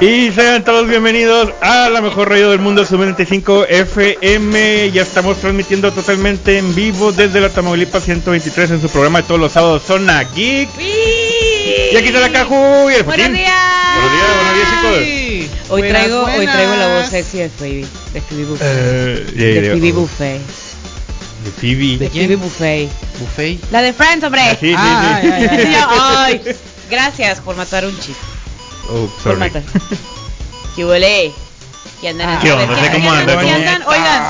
Y sean todos bienvenidos a la mejor radio del mundo, Sub 95 FM. Ya estamos transmitiendo totalmente en vivo desde la Tamaulipas 123 en su programa de todos los sábados, Zona Geek. Y aquí está la Caju y el Buenos días. Buenos días, buenos días, chicos. Hoy Buenas, traigo, hoy traigo la voz sexy de Phoebe, de Phoebe Buffet. Eh, de ya, Phoebe oh, Buffet. De Phoebe. De quién? Phoebe Buffet. Buffet. La de Friends, hombre. Ah, sí, sí, Ah, sí. ay, ay, ay. Yo, ay, gracias por matar un chiste. Oh, sorry. ¿Qué huele? ¿Qué andan? Ah, ¿Qué onda? ¿qué No sé cómo andan? Oigan,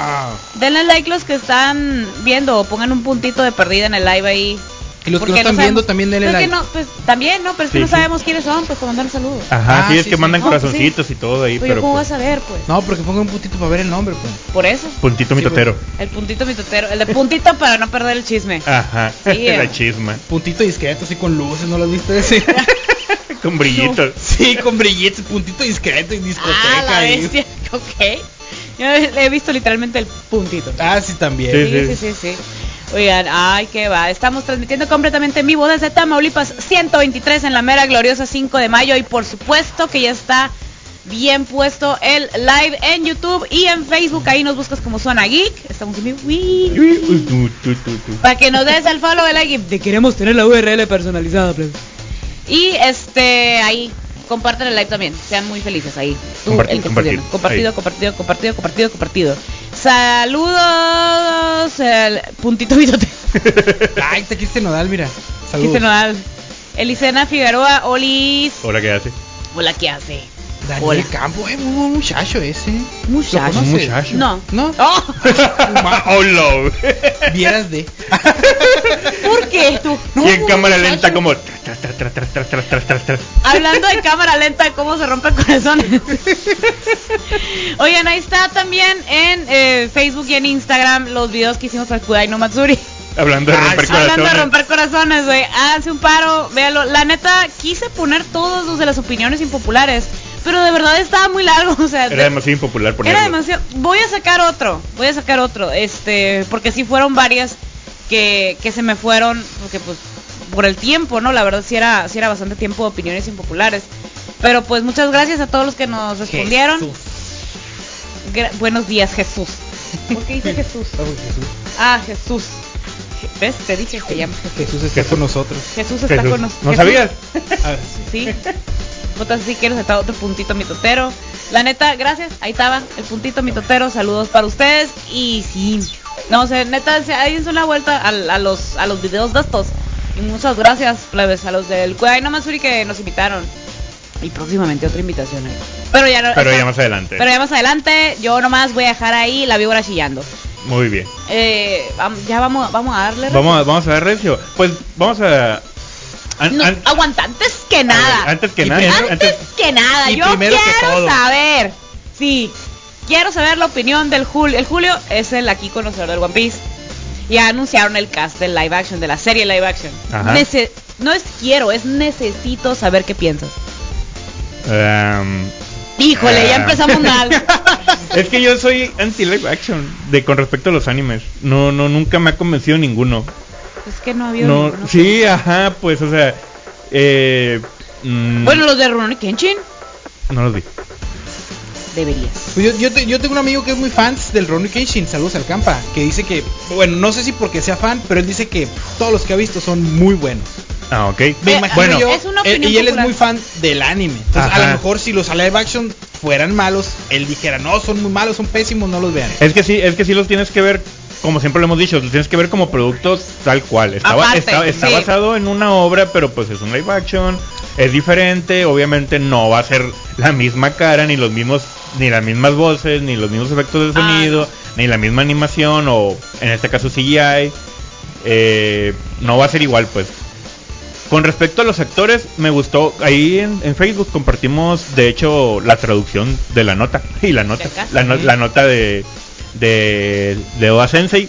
denle like los que están viendo o pongan un puntito de perdida en el live ahí. Y los que Porque no están viendo también denle Pues que like. no, pues también, ¿no? Pero es que Sí, no sí. sabemos quiénes son, pues para mandar saludos. Ajá, Ah, sí, es sí, que sí. mandan No, pues sí. corazoncitos y todo ahí, Oye, pero ¿cómo pues, vas a ver, pues? No, porque pongan un puntito para ver el nombre, pues. Por eso. puntito Sí, mitotero. El puntito mitotero. El de puntito para no perder el chisme. Ajá, Sí, la eh. chisma. Puntito discreto, así con luces, ¿no lo has visto ese? Con brillitos. sí, con brillitos, puntito discreto y discoteca. Ah, la y- bestia. Ok. Yo he visto literalmente el puntito. Ah, sí, también. Sí. Sí, sí, sí, sí. Oigan, ay, qué va. Estamos transmitiendo completamente en vivo desde Tamaulipas 123 en la mera gloriosa 5 de mayo. Y por supuesto que ya está bien puesto el live en YouTube y en Facebook. Ahí nos buscas como Zona Geek. Estamos en vivo. Para que nos des el follow, el like. y Te queremos tener la URL personalizada, plebe. Y este, ahí, comparten el live también. Sean muy felices ahí. Tú, Compartir, el que compartir. Compartido, Ahí. compartido, compartido, compartido, compartido. Saludos, el puntito mitote. Ay, te quiste nodal, mira. Saludos. Dice Nodal. Elisena Figueroa, Olis. Hola, ¿qué hace? Hola, ¿qué hace? Daniel Hola. Campos es un muchacho ese. ¿Muchacho? ¿Lo muchacho. No. ¿No? Oh. oh Hola. Vieras de. ¿Por qué tú? No, y en cámara muchacho. lenta como... Hablando de cámara lenta, cómo se rompe corazones. Oigan, ahí está también en eh, Facebook y en Instagram los videos que hicimos para Kudai no Matsuri. Hablando de ah, romper corazones. Hablando de romper corazones, güey. Un paro, véalo. La neta, quise poner todos los de las opiniones impopulares pero de verdad estaba muy largo. O sea, Era de- demasiado impopular ponerlo. era demasiado. Voy a sacar otro. Voy a sacar otro. Este, porque sí fueron varias que, que se me fueron. Porque pues por el tiempo, ¿no? La verdad sí era, sí era bastante tiempo de opiniones impopulares. Pero pues muchas gracias a todos los que nos respondieron. Jesús. Buenos días, Jesús. ¿Por qué dice Jesús? Ah, Jesús. ¿Ves? Te dije, se llama Jesús. Jesús está con nosotros. Jesús está Jesús. con nosotros. ¿No sabías? A ver, sí. Si quieres estar otro puntito mitotero. La neta, gracias. Ahí estaba el puntito mitotero. Saludos para ustedes. Y sí. No sé, neta, se- ahí una vuelta a, a los a los videos de estos. Y muchas gracias, plebes, a los del Cuidado no Matsuri que nos invitaron. Y próximamente otra invitación ahí. Pero ya no. Pero esta- ya más adelante. Pero ya más adelante, yo nomás voy a dejar ahí la víbora chillando. Muy bien. Eh, ya vamos, vamos a darle. Vamos a, vamos a Recio. Pues vamos a. an- No, an- aguanta, antes que nada. Antes que nada. primero- Antes que nada, yo quiero saber. Sí, quiero saber la opinión del Julio. El Julio es el aquí conocedor del One Piece. Ya anunciaron el cast del live action, de la serie live action. Ajá. Nece- no es quiero, es necesito saber qué piensas. Em, Híjole, ya Ah. empezamos mal. es que yo soy anti live action de con respecto a los animes. No, no, nunca me ha convencido ninguno. es que no había No, ninguno. sí, ajá, pues, o sea, eh, mm, Bueno, los de Rurouni Kenshin no los vi. deberías. Pues yo, yo, te- yo tengo un amigo que es muy fan del Ronnie Kenshin, saludos al campa, que dice que, bueno, no sé si porque sea fan, pero él dice que todos los que ha visto son muy buenos. Ah, ok. Me Eh, imagino bueno, yo, es una él- opinión y él es muy fan del anime. Entonces, a lo mejor si los live action fueran malos, él dijera, no, son muy malos, son pésimos, no los vean. Es que sí, es que sí los tienes que ver, como siempre lo hemos dicho, los tienes que ver como productos tal cual. Está, Aparte, está, está sí. basado en una obra, pero pues es un live action, es diferente, obviamente no va a ser la misma cara, ni los mismos, ni las mismas voces, ni los mismos efectos de Ah, sonido, ni la misma animación, o en este caso CGI. eh, no va a ser igual, pues. Con respecto a los actores, me gustó. Ahí en, en Facebook compartimos, de hecho, la traducción de la nota. Y la nota. La, no- la nota de, de, de Oda Sensei.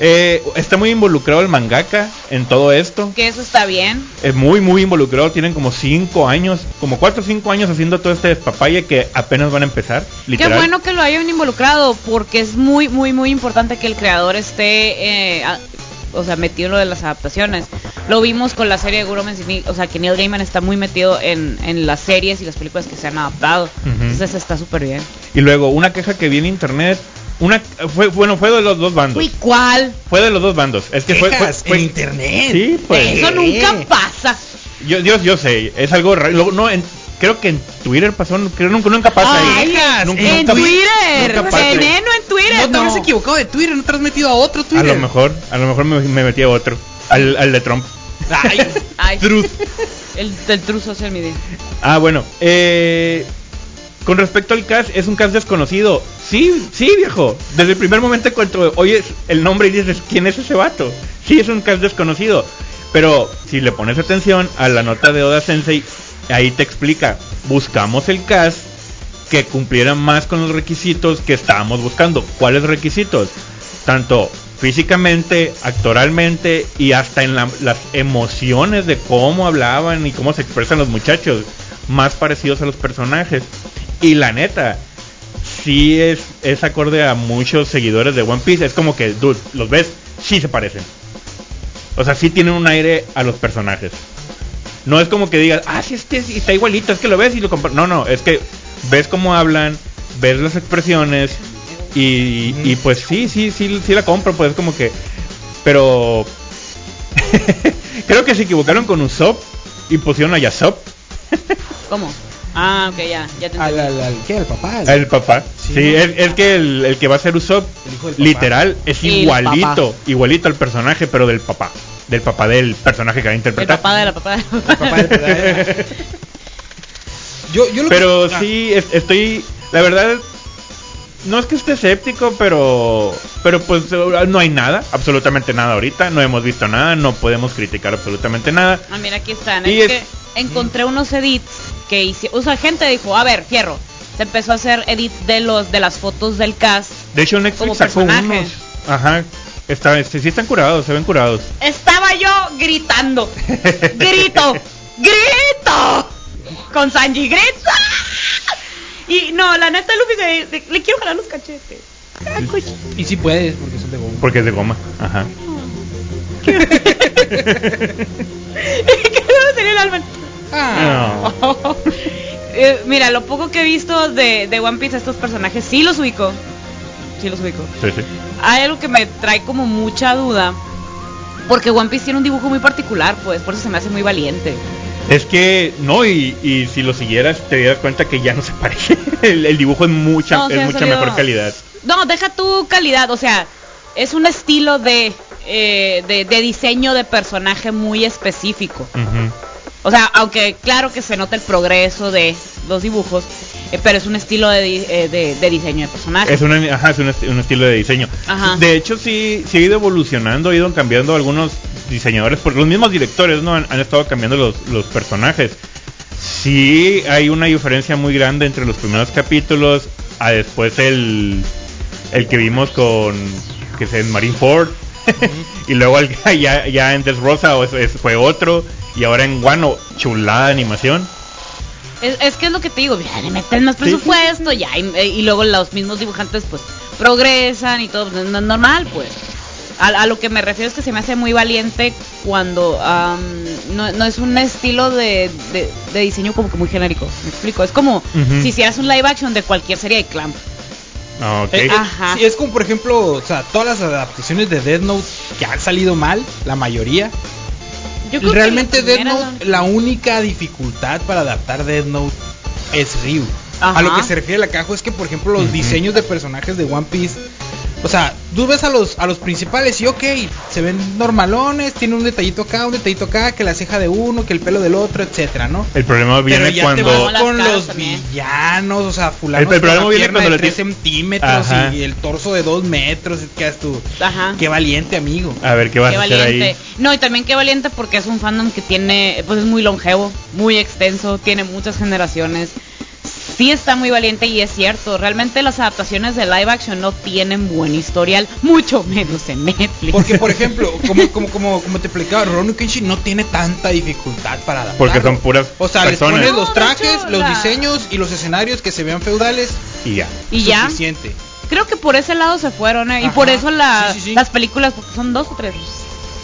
Eh, está muy involucrado el mangaka en todo esto. Que eso está bien. Es muy, muy involucrado. Tienen como 5 años, como 4 o 5 años haciendo todo este despapalle que apenas van a empezar. Literal. Qué bueno que lo hayan involucrado, porque es muy, muy, muy importante que el creador esté, eh, a- o sea, metido en lo de las adaptaciones. Lo vimos con la serie de Guro Mensimi- o sea, que Neil Gaiman está muy metido en, en las series y las películas que se han adaptado. Entonces está súper bien. Y luego, una queja que vi en internet. Una, fue, bueno, fue de los dos bandos. Uy, ¿cuál? Fue de los dos bandos. Es que fue, fue- fue- en internet. Sí, pues. Eso nunca pasa. Yo, yo, yo sé, es algo raro. Luego, No, en- creo que en Twitter pasó, creo nunca, nunca pasa Ay, ahí. Nunca, en nunca- Twitter. nunca pasa. Veneno en Twitter. No te no. habrás equivocado de Twitter, no te has metido a otro A Twitter. lo mejor, a lo mejor me, me metí a otro. Al, al de Trump. Ay, Ay, Truth. el, el True Social Media. Ah, bueno. Eh, con respecto al cast, es un cast desconocido. Sí, sí, viejo. Desde el primer momento cuando oyes el nombre y dices, ¿quién es ese vato? Sí, es un cast desconocido. Pero si le pones atención a la nota de Oda Sensei, ahí te explica, buscamos el cast que cumpliera más con los requisitos que estábamos buscando. ¿Cuáles requisitos? Tanto físicamente, actoralmente y hasta en la- las emociones de cómo hablaban y cómo se expresan los muchachos, más parecidos a los personajes. Y la neta, sí es, es acorde a muchos seguidores de One Piece. Es como que, dude, los ves, sí se parecen. O sea, sí tienen un aire a los personajes. No es como que digas, ah, sí, este sí está igualito, es que lo ves y lo compar-". No, no, es que ves cómo hablan, ves las expresiones y, y pues sí, sí, sí, sí la compro, pues es como que... Pero... Creo que se equivocaron con Usopp y pusieron a Yasop, ¿Cómo? Ah, ok, ya, ya te al, entendí. al, al- ¿qué? ¿Al papá? Al- el papá. Sí, Sí, ¿no? es, es que el, el que va a ser Usopp, El literal, es El igualito, papá. igualito al personaje, pero del papá. Del papá del personaje que va a El interpretar. papá de la papá de la el papá yo, yo lo Pero que- ah, sí, es- estoy, la verdad, no es que esté escéptico, pero, pero pues no hay nada, absolutamente nada ahorita, no hemos visto nada, no podemos criticar absolutamente nada. Ah, mira, aquí están. Y es, es- que encontré unos edits que hice. O sea, gente dijo, a ver, fierro. Se empezó a hacer edit de los de las fotos del cast. De hecho, Como Netflix sacó personaje. unos, ajá, está, sí, sí están curados, se ven curados. Estaba yo gritando. Grito. Grito. Con Sanji. Grito. Y no, la neta, Luffy, se- se- le quiero jalar los cachetes. Ah, coño. Y si puedes, porque son de goma. Porque es de goma, ajá. ¿Qué debe tener el alma? Ah, No. Eh, mira, lo poco que he visto de, de One Piece, estos personajes, sí los ubico. Sí los ubico. Sí, sí. Hay algo que me trae como mucha duda. Porque One Piece tiene un dibujo muy particular, pues, por eso se me hace muy valiente. Es que, no, y, y si lo siguieras te das cuenta que ya no se parece. El, el dibujo es mucha, No, es ha mucha mejor calidad. No, deja tu calidad, o sea, es un estilo de, eh, de, de diseño de personaje muy específico. O sea, aunque claro que se nota el progreso de los dibujos, eh, pero es un estilo de, di- eh, de, de diseño de personaje. Es, una, ajá, es un, esti- un estilo de diseño. Ajá. De hecho, sí, sí ha ido evolucionando, ha ido cambiando algunos diseñadores, porque los mismos directores no han, han estado cambiando los, los personajes. Sí hay una diferencia muy grande entre los primeros capítulos a después el, el que vimos con que es en Marineford y luego el- ya, ya en o es- es- fue otro y ahora en Guano chulada de animación. Es, es que es lo que te digo, ya le meten más Sí, presupuesto, ya, y, y luego los mismos dibujantes pues progresan y todo, pues, no es normal pues. A, a lo que me refiero es que se me hace muy valiente cuando am, no, no es un estilo de, de- de diseño como que muy genérico, me explico, es como si hicieras un live action de cualquier serie de Clamp. Ah, ok. Eh, Ajá. sí, es como por ejemplo, o sea, todas las adaptaciones de Death Note que han salido mal, la mayoría. Yo creo que Realmente Death primeras Note, la única dificultad para adaptar Death Note es Ryu. Ajá. A lo que se refiere la caja es que, por ejemplo, los Ujú. diseños de personajes de One Piece O sea, tú ves a los, a los principales y ok, se ven normalones, tiene un detallito acá, un detallito acá, que la ceja de uno, que el pelo del otro, etcétera, ¿no? El problema viene Pero ya cuando... te vas con los también. villanos, o sea, fulano El- el con problema viene cuando de le 3 ti- centímetros Ajá. y el torso de 2 metros, y quedas tú. Ajá. Qué valiente, amigo. A ver, ¿qué vas Qué a hacer valiente. ahí? No, y también qué valiente porque es un fandom que tiene, pues es muy longevo, muy extenso, tiene muchas generaciones. Sí está muy valiente y es cierto, realmente las adaptaciones de live action no tienen buen historial, mucho menos en Netflix. Porque, por ejemplo, como, como, como, como te explicaba, Ronnie Kenshin no tiene tanta dificultad para adaptar. Porque son puras O sea, les pones los trajes, los diseños y los escenarios que se vean feudales. Y ya. y ya, Suficiente. creo que por ese lado se fueron, ¿eh? y Ajá, por eso la- sí, sí, sí. las películas, porque son dos o tres,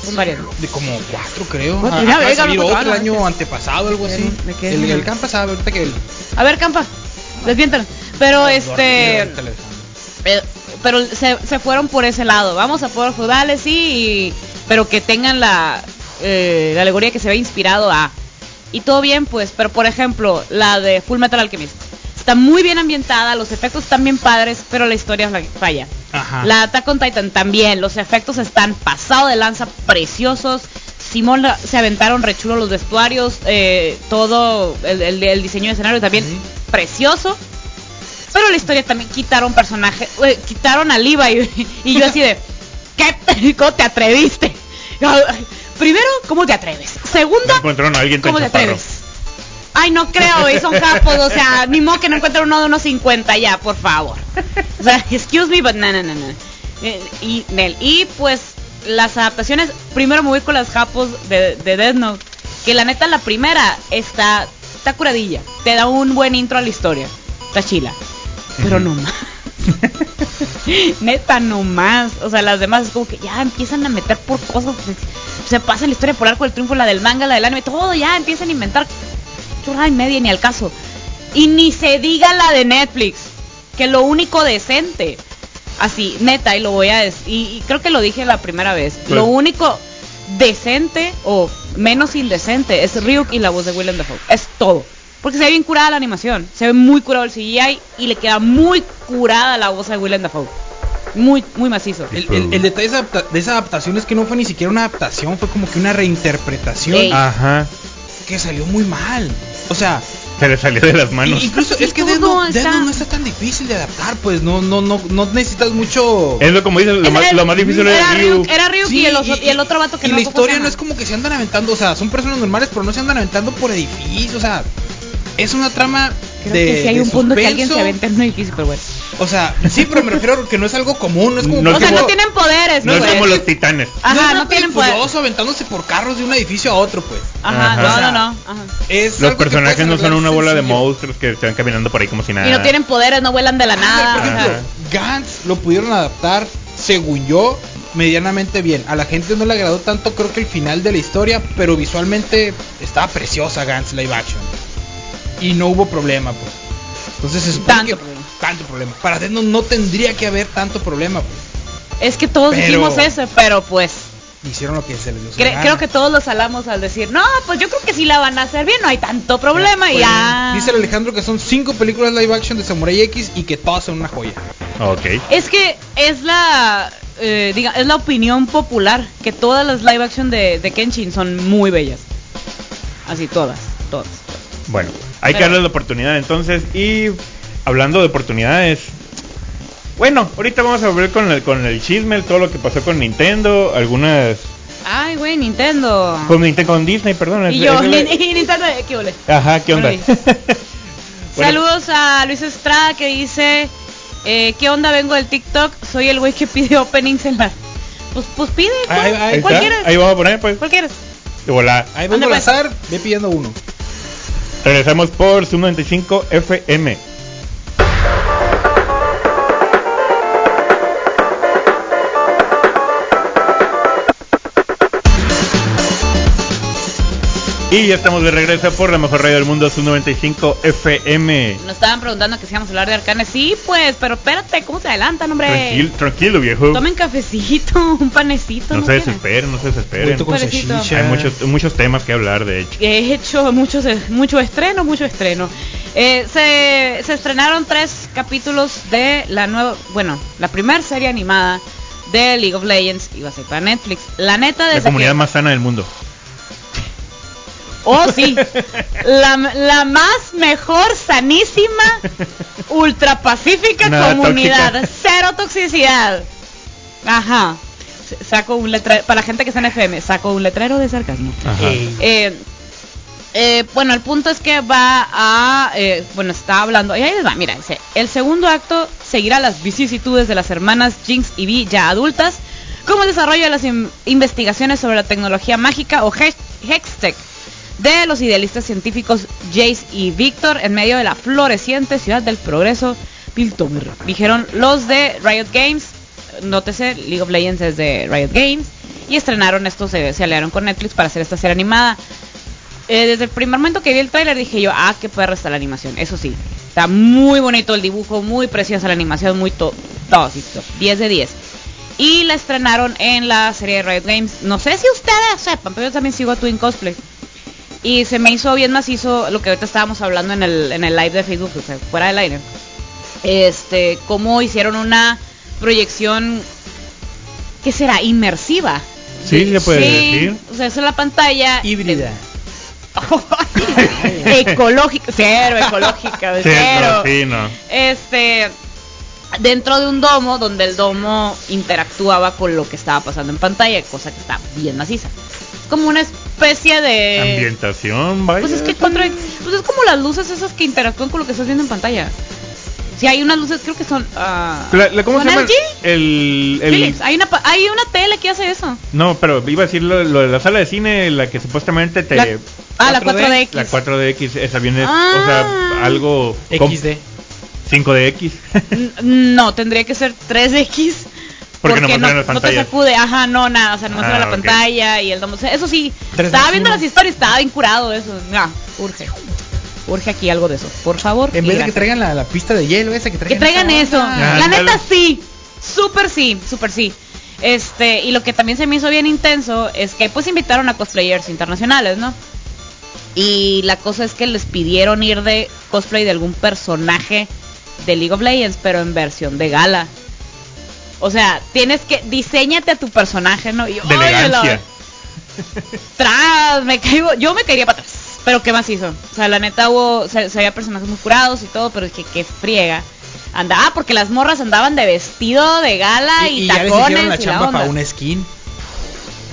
son varias. De como cuatro, creo. Cuatro, Ah, ya, otro año antepasado, algo así. ¿De qué? El, el Campa sabe, ahorita que el. A ver, Campa, desviéntanos. Pero No, este... Eh, pero se, se fueron por ese lado. Vamos a poder feudales, sí, y- pero que tengan la, eh, la alegoría que se ve inspirado a. Y todo bien, pues, pero por ejemplo, la de Full Metal Alchemist. Está muy bien ambientada, los efectos están bien padres, pero la historia falla. Ajá. La Attack on Titan también, los efectos están pasado de lanza, preciosos. Simón se aventaron rechulo los vestuarios, eh, todo el, el- el diseño de escenario también precioso. Pero la historia también quitaron personajes, eh, quitaron a Levi y yo así de, ¿qué? ¿Cómo te atreviste? Primero, ¿cómo te atreves? No Segunda, encontraron a alguien tan ¿cómo te atreves? Ay, no creo, y son capos, o sea, ni modo que no encuentren uno de unos 50 ya, por favor. O sea, excuse me, but no, no, no, no. Eh, Y, Nel, y pues las adaptaciones, primero me voy con las japos de, de Death Note, que la neta la primera está, está curadilla, te da un buen intro a la historia, está chila, pero no más. Neta, no más. O sea, las demás es como que ya empiezan a meter por cosas. Se pasa la historia por arco del triunfo, la del manga, la del anime, todo ya empiezan a inventar churrada y media ni al caso. Y ni se diga la de Netflix, que lo único decente, así, neta, y lo voy a decir, y, y creo que lo dije la primera vez, lo único decente o menos indecente es Ryuk y la voz de Willem Dafoe. Es todo. Porque se ve bien curada la animación, se ve muy curado el CGI y le queda muy curada la voz de Willem Dafoe. Muy, muy macizo. El, el- el detalle de esa, adapta- de esa adaptación es que no fue ni siquiera una adaptación, fue como que una reinterpretación Ey. Ajá. que salió muy mal. O sea, Se le salió de las manos. incluso Sí, es que Death Note, está- no está tan difícil de adaptar, pues no no no no necesitas mucho Es lo como dices, lo, más, Era- lo más difícil era es Ryu. Ryuk, era Ryuk y, el, oso- y el otro vato que y no la historia no es como que se andan aventando, o sea, son personas normales, pero no se andan aventando por edificios, o sea, es una trama Creo de que sí hay de un punto que alguien se aventa en un edificio, pero bueno. O sea, sí, pero me refiero a que no es algo común, no es como No o es sea, como- no tienen poderes, No es pues. como los titanes. Ajá, no, es tienen poder. Furioso aventándose por carros de un edificio a otro, pues. Ajá, Ajá. no, O sea, no, no. Ajá. Es Los personajes no son una bola de monstruos que están caminando por ahí como si nada. Y no tienen poderes, no vuelan de la nada. por ejemplo, Gantz lo pudieron adaptar, según yo, medianamente bien. A la gente no le agradó tanto, creo que el final de la historia, pero visualmente estaba preciosa Gantz live action. Y no hubo problema, pues. Entonces supone Tanto que- problema. tanto problema. Para Note no tendría que haber tanto problema, pues. Es que todos Pero- dijimos eso, pero pues. Hicieron lo que se les dio. cre- creo que todos lo salamos al decir, no, pues yo creo que sí la van a hacer bien, no hay tanto problema y Pues, ya. Dice el Alejandro que son cinco películas live action de Samurai X y que todas son una joya. Ok. Es que es la, eh, diga, es la opinión popular que todas las live action de, de Kenshin son muy bellas. Así todas, todas. Bueno, hay que darle la oportunidad entonces. Y hablando de oportunidades. Bueno, ahorita vamos a ver con el, con el chisme, todo lo que pasó con Nintendo, algunas... Ay, güey, Nintendo. Con, Ninte- con Disney, perdón. Y es- yo, es- y Nintendo, ¿qué ole? Ajá, ¿qué onda? Bueno, Saludos a Luis Estrada que dice, eh, ¿qué onda? Vengo del TikTok, soy el güey que pide openings en las... Pues, pues pide, ¿cuál, Ahí- ahí ¿cuál quieres? ahí vamos a poner pues. ¿Cuál quieres? De volada. Ahí vengo al pues. azar, ve pidiendo uno. Regresamos por Zoom 95 FM. Y ya estamos de regreso por la mejor radio del mundo, Zoom 95 FM. Nos estaban preguntando que si íbamos a hablar de Arcane. Sí, pues, pero espérate, ¿cómo se adelantan, hombre? Tranquilo, tranquilo viejo. Tomen cafecito, un panecito. No se quieren? desesperen, no se desesperen. Hay muchos, muchos temas que hablar, de hecho. He hecho muchos, mucho estreno, mucho estreno. Eh, se, se estrenaron tres capítulos de la nueva, bueno, la primera serie animada de League of Legends iba a ser para Netflix. La neta La desde comunidad que- más sana del mundo. Oh, sí. La, la más mejor, sanísima, ultra pacífica Nada comunidad. tóxica. Cero toxicidad. Ajá. Saco un letrero, para la gente que está en FM, saco un letrero de sarcasmo. Ajá. Eh, eh, bueno, el punto es que va a, eh, bueno, está hablando, y ahí les va, mira, dice, el segundo acto seguirá las vicisitudes de las hermanas Jinx y Vi ya adultas, como el desarrollo de las in- investigaciones sobre la tecnología mágica o Hex- Hextech de los idealistas científicos Jace y Victor en medio de la floreciente ciudad del progreso Piltover. Dijeron los de Riot Games, nótese, League of Legends es de Riot Games, y estrenaron esto, se, se aliaron con Netflix para hacer esta serie animada. Eh, desde el primer momento que vi el tráiler dije yo, ah, qué perra está la animación. Eso sí, está muy bonito el dibujo, muy preciosa la animación, muy to todo, sí, to- 10 de 10. Y la estrenaron en la serie de Riot Games. No sé si ustedes sepan, pero yo también sigo a Twin Cosplay. Y se me hizo bien macizo lo que ahorita estábamos hablando en el, en el live de Facebook, o sea, fuera del aire. Este, cómo hicieron una proyección, ¿qué será? Inmersiva. Sí, se puede Sí, decir. O sea, es en la pantalla. Híbrida. ecológica, cero ecológica, Sí, cero. no, sí, no. Este, dentro de un domo donde el domo interactuaba con lo que estaba pasando en pantalla, cosa que está bien maciza. Como una especie de Ambientación, vaya. pues es que cuatro, pues es como las luces esas que interactúan con lo que estás viendo en pantalla. Si hay unas luces, creo que son ah, La- la- ¿Cómo se ¿son llama? LG? El, el- Philips. Hay una hay una tele que hace eso. No, pero iba a decir lo, lo de la sala de cine, la que supuestamente te... La- ah, la 4D, 4DX. la 4DX, esa viene, Ah. o sea, algo... com- XD. 5DX. N- No, tendría que ser 3X. Porque no te sacude, ajá, no, nada, o sea, no Ah, la pantalla y el domo. Eso sí, 3D estaba viendo las historias, estaba bien curado eso. Ah, urge. Urge aquí algo de eso, por favor. En vez de que traigan la, la pista de hielo esa, que Que traigan, traigan esa eso. Ah, la ándale. neta sí. Súper sí, súper sí. Este, y lo que también se me hizo bien intenso es que pues invitaron a cosplayers internacionales, ¿no? Y la cosa es que les pidieron ir de cosplay de algún personaje de League of Legends, pero en versión de gala. O sea, tienes que diseñate a tu personaje, ¿no? Y, De ¡ay, la- elegancia. tras, me caigo, yo me caería para atrás. Pero qué más hizo. O sea, la neta hubo, se, se veía personajes muy curados y todo, pero es que qué friega. Anda, ah, porque las morras andaban de vestido, de gala y, Y, y ya les tacones hicieron la y chamba para onda. una skin,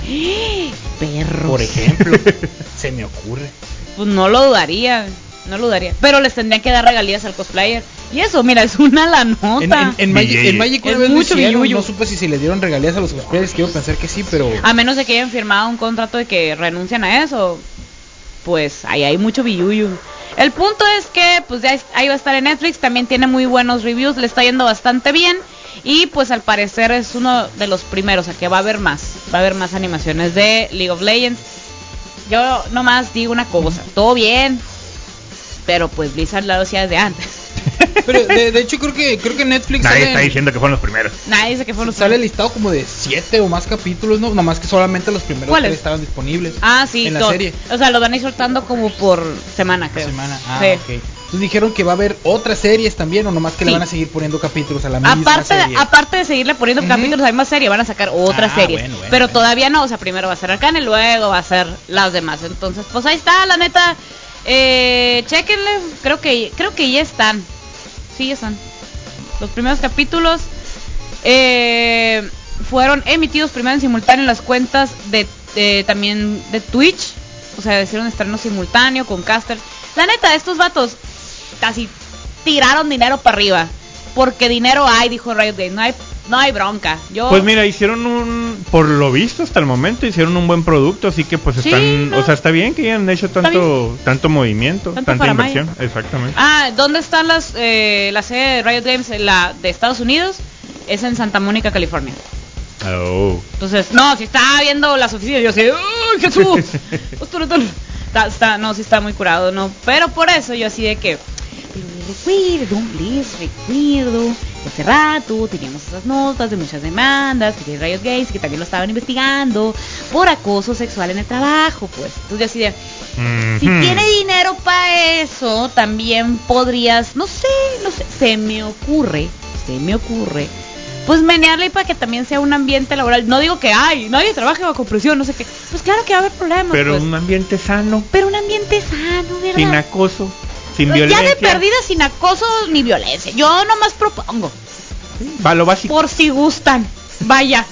Perros. por ejemplo. se me ocurre. Pues no lo dudaría, no lo dudaría. Pero les tendrían que dar regalías al cosplayer. Y eso, mira, es una la nota. En, en, en Magic, en Magic una vez mucho hicieron, billuyo. no supe si se le dieron regalías a los cosplayers, quiero pensar que sí, pero... A menos de que hayan firmado un contrato de que renuncian a eso, pues ahí hay mucho billuyo. El punto es que pues ya ahí va a estar en Netflix, también tiene muy buenos reviews, le está yendo bastante bien y pues al parecer es uno de los primeros, o sea que va a haber más, va a haber más animaciones de League of Legends. Yo nomás digo una cosa, todo bien, pero pues Blizzard lo hacía desde antes. Pero de, de hecho creo que creo que Netflix Nadie sale, está diciendo que fueron los primeros. Nadie dice que fue los sale listado como de siete o más capítulos, ¿no? Nomás que solamente los primeros ¿Cuáles? tres estaban disponibles. Ah, sí, En la serie. O sea, lo van a ir soltando como por semana, creo. Semana. Ah, Sí. ok. Entonces dijeron que va a haber otras series también, o nomás que le Sí. van a seguir poniendo capítulos a la misma Aparte, serie. aparte de seguirle poniendo Ujú. capítulos a la misma serie, van a sacar otras Ah, series. bueno, bueno, pero bueno. todavía no, o sea, primero va a ser Arcane, luego va a ser las demás. Entonces, pues ahí está, la neta. Eh, chequenle, creo que, creo que ya están. Sí, ya están. Los primeros capítulos eh, fueron emitidos primero en simultáneo en las cuentas de, de- también de Twitch. O sea, hicieron estreno simultáneo con caster. La neta, estos vatos casi tiraron dinero para arriba. Porque dinero hay, dijo Riot Games. No hay, no hay bronca. Yo, Pues mira, hicieron un, por lo visto hasta el momento, hicieron un buen producto, así que pues Sí, están, no. o sea, está bien que hayan hecho tanto, tanto movimiento, Tanto tanta inversión, exactamente. Ah, ¿dónde están las eh, la sede de Riot Games? La de Estados Unidos es en Santa Mónica, California. Oh. Entonces, no, si estaba viendo las oficinas, yo así, ¡Ay, Jesús! Está, está- no, sí está muy curado, ¿no? Pero por eso yo así de que, recuerdo, les recuerdo, hace rato teníamos esas notas de muchas demandas, que Riot Games, que también lo estaban investigando por acoso sexual en el trabajo, pues. Entonces yo así de, si tiene dinero para eso, también podrías, no sé, no sé, se me ocurre, se me ocurre, pues menearle para que también sea un ambiente laboral. No digo que ay, nadie trabaje bajo presión, no sé qué. Pues claro que va a haber problemas. Pero pues. un ambiente sano, Pero un ambiente sano, ¿verdad? sin acoso, sin Pues violencia. ya de perdida sin acoso ni violencia. Yo nomás propongo, Va lo básico. por si gustan. Vaya.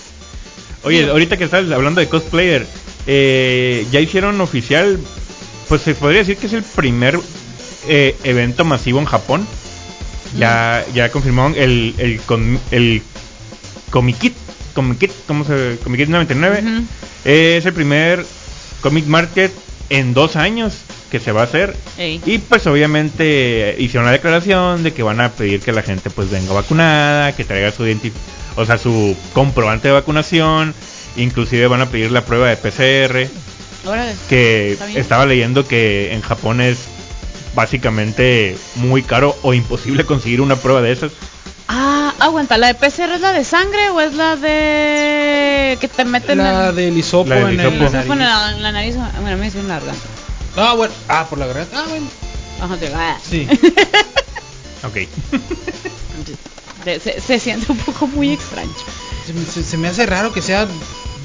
Oye, ahorita que estás hablando de cosplayer, eh, ya hicieron oficial, pues se podría decir que es el primer eh, evento masivo en Japón. Ya, ya confirmaron el, el, com- el Comic Kit, Comic Kit, ¿cómo se? Comic Kit 99. Ujú. Es el primer Comic Market en dos años que se va a hacer. Ey. Y pues obviamente hicieron la declaración de que van a pedir que la gente pues venga vacunada, que traiga su identi- o sea, su comprobante de vacunación, inclusive van a pedir la prueba de PCR, Órale. que estaba leyendo que en Japón es básicamente muy caro o imposible conseguir una prueba de esas. Ah, aguanta, ¿la de PCR es la de sangre o es la de que te meten La en del hisopo La del en hisopo. el pone nariz. la, la nariz? Bueno, me hizo una garganta. Ah, bueno. Ah, por la garganta. Ah, bueno. Ajá, te- ah. Sí. Ok. Se, siente un poco muy extraño. se, me- se- se me hace raro que sea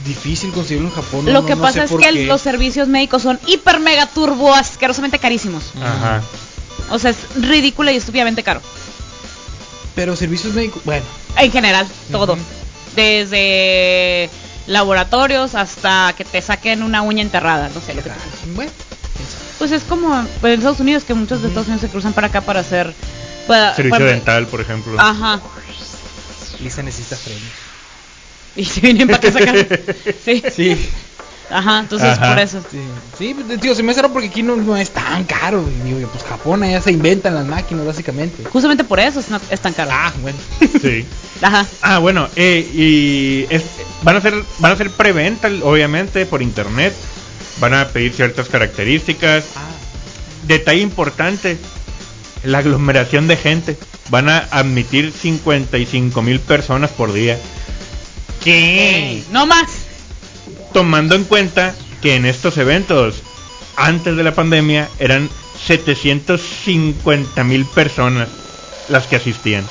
difícil conseguirlo en Japón. no- Lo no- que no pasa sé es que qué. los servicios médicos son hiper mega turbo asquerosamente carísimos. Ajá. O sea, es ridículo y estúpidamente caro. Pero servicios médicos. Bueno. En general, todo. Desde laboratorios hasta que te saquen una uña enterrada, no sé lo que te- Bueno. Pues es como pues, en Estados Unidos que muchos de Estados Unidos se cruzan para acá para hacer para- Servicio para- dental, por ejemplo. Ajá. Lisa necesita frenos. Y se vienen para acá sacar. Sí. Sí. Ajá, entonces Ajá. por eso. Sí, sí, pues, tío, se me hace raro porque aquí no, no es tan caro. Y digo, pues Japón ya se inventan las máquinas, básicamente. Justamente por eso es, no- es tan caro. Ah, bueno. Sí. Ajá. Ah, bueno, eh, y es- van a hacer van a hacer preventa, obviamente, por internet. Van a pedir ciertas características. Ah, Detalle importante, la aglomeración de gente. Van a admitir 55 mil personas por día. ¿Qué? No más. Tomando en cuenta que en estos eventos, antes de la pandemia, eran 750 mil personas las que asistían.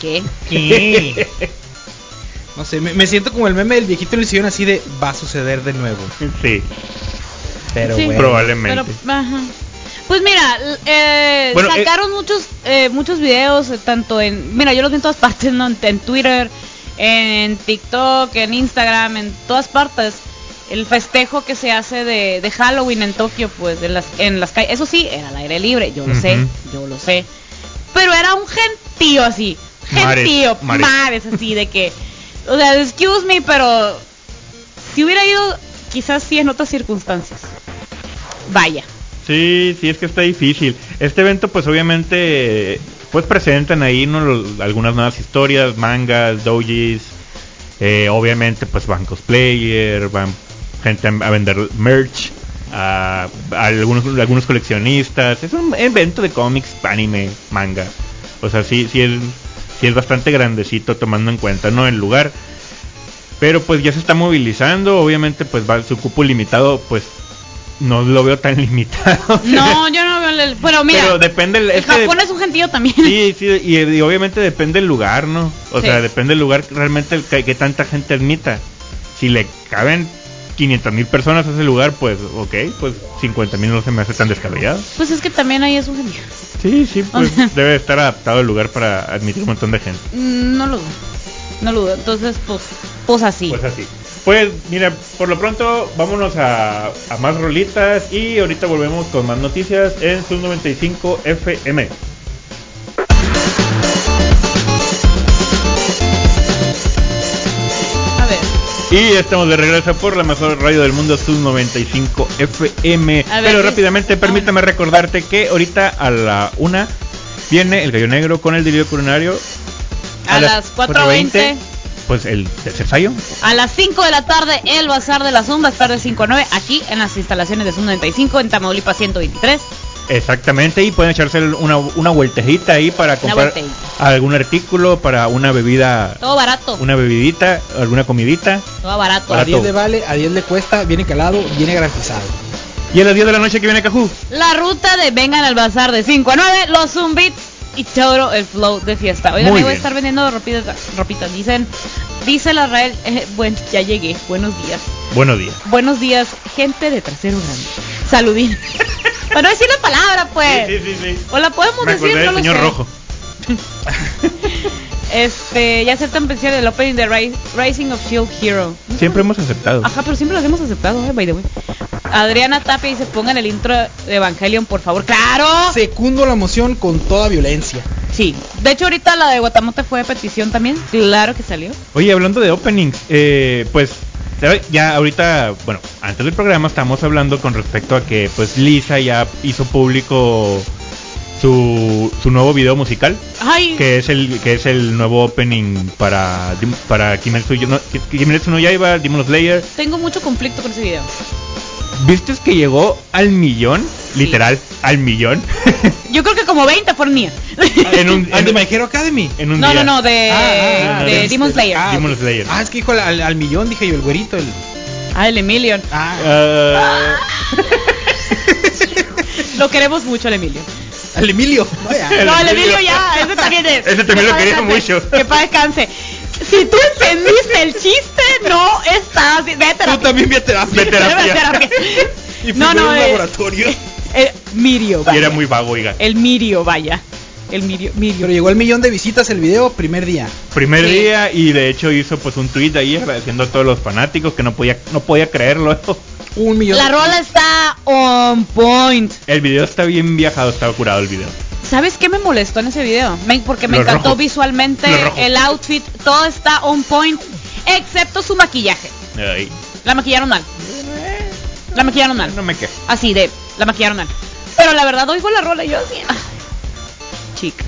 ¿Qué? ¿Qué? no sé, me, me siento como el meme del viejito en el sillón así de va a suceder de nuevo. Sí, Pero Sí. bueno. probablemente. Pero, ajá. Pues mira, eh, Bueno, eh- sacaron muchos eh, muchos videos, eh, tanto en... Mira, yo los vi en todas partes, ¿no? En, en Twitter, en TikTok, en Instagram, en todas partes. El festejo que se hace de, de Halloween en Tokio, pues, en las, en las calles. Eso sí, era al aire libre, yo lo sé, yo lo sé. Pero era un gentío así, Mares, gentío, mares. mares así, de que... O sea, excuse me, pero... Si hubiera ido, quizás sí en otras circunstancias. Vaya. Sí, sí, es que está difícil. Este evento, pues obviamente, pues presentan ahí ¿no? Algunas nuevas historias, mangas, doujis. eh, obviamente, pues van cosplayer, van gente a, vender merch, a, a algunos, algunos coleccionistas. Es un evento de cómics, anime, manga. O sea, sí, sí es, sí es bastante grandecito tomando en cuenta, ¿no? El lugar. Pero pues ya se está movilizando, obviamente pues va su cupo limitado, pues no lo veo tan limitado. No, yo no veo el... Pero mira, Pero depende el, es Japón de- es un gentío también. Sí, sí, y, y obviamente depende el lugar, ¿no? O Sí. sea, depende el lugar realmente el que, que tanta gente admita. Si le caben 500 mil personas a ese lugar, pues ok, pues 50 mil no se me hace tan descabellado. Pues es que también ahí es un gentío. Sí, sí, pues debe estar adaptado el lugar para admitir un montón de gente. Mm, No lo dudo. No lo dudo. Entonces, pues, pues así. Pues así. Pues mira, por lo pronto vámonos a, a más rolitas y ahorita volvemos con más noticias en Sub 95 FM. Y estamos de regreso por la mejor radio del mundo, Sub 95 FM. Ver, Pero ¿qué- rápidamente, ah, permítame recordarte que ahorita a la una viene el gallo negro con el delirio culinario. A las 4:20. Pues el tercer fallo. A las 5 de la tarde, el Bazar de las Ondas, tarde 5 a 9, aquí en las instalaciones de Zoom 95, en Tamaulipas 123. Exactamente, y pueden echarse una, una vueltejita ahí para comprar algún artículo para una bebida, Todo barato. una bebidita, alguna comidita. Todo barato. A Barato. 10 le vale, a 10 le cuesta, viene calado, viene garantizado. ¿Y a las 10 de la noche que viene Cajú? La ruta de Vengan al Bazar de 5 a 9, los Zumbits y todo el flow de fiesta. Oigan, ahí voy a estar vendiendo ropitas. ropitas. Dicen, dice la Rael, eh, bueno, ya llegué, buenos días. Buenos días. Buenos días, gente de trasero grande. Saludín. Para no decir la palabra, pues. sí, sí, sí. O la podemos Me decir, no lo señor sé. rojo. Este, ya aceptan pensión del opening de Ri- Rising of Shield Hero. Siempre hemos aceptado. Ajá, pero siempre los hemos aceptado, eh, by the way. Adriana Tapia dice, pongan el intro de Evangelion, por favor. ¡Claro! Secundo la moción con toda violencia. Sí. De hecho, ahorita la de Guatamote fue de petición también. Claro que salió. Oye, hablando de openings, eh, pues ya ahorita, bueno, antes del programa estamos hablando con respecto a que pues Lisa ya hizo público su, su nuevo video musical, Ay, que es el que es el nuevo opening para para Kimetsu no, Kimetsu no Yaiba, Demon Slayer. tengo mucho conflicto con ese video. ¿Viste que llegó al millón? Sí. Literal, al millón. Yo creo que como 20 fueron mías. en un ¿Al de en, My Hero Academy? en un no, día. no, no, de, Ah, ah, de de- Demon Slayer. Ah, Demon. Slayer. Ah, es que dijo al, millón, dije yo, el güerito, el... Ah, el Emilion. Ah, Ah, Lo queremos mucho, el Emilio. Al Emilio. No, ya. El no, el Emilio. Ya, ese también es. Ese también Que lo quería mucho. Que para descanse. Si tú entendiste el chiste, no estás. Ve a Tú terapia. también vi a terapia. Ve a terapia. Ve a terapia. Y No, no, un eh, laboratorio. El Mirio, y vaya. era muy vago, oiga. El Mirio, vaya. El Mirio. Pero llegó al millón de visitas el video primer día. primer Sí. día y de hecho hizo pues un tweet ahí agradeciendo a todos los fanáticos que no podía no podía creerlo Un millón. La rola está on point. el video está bien viajado estaba curado el video ¿Sabes qué me molestó en ese video? Me- porque me Lo encantó rojo. visualmente el outfit, todo está on point, excepto su maquillaje. Ay, La maquillaron mal. La maquillaron mal. no me quejo Así de, la maquillaron mal. Pero la verdad oigo la rola y yo así, ay, chica.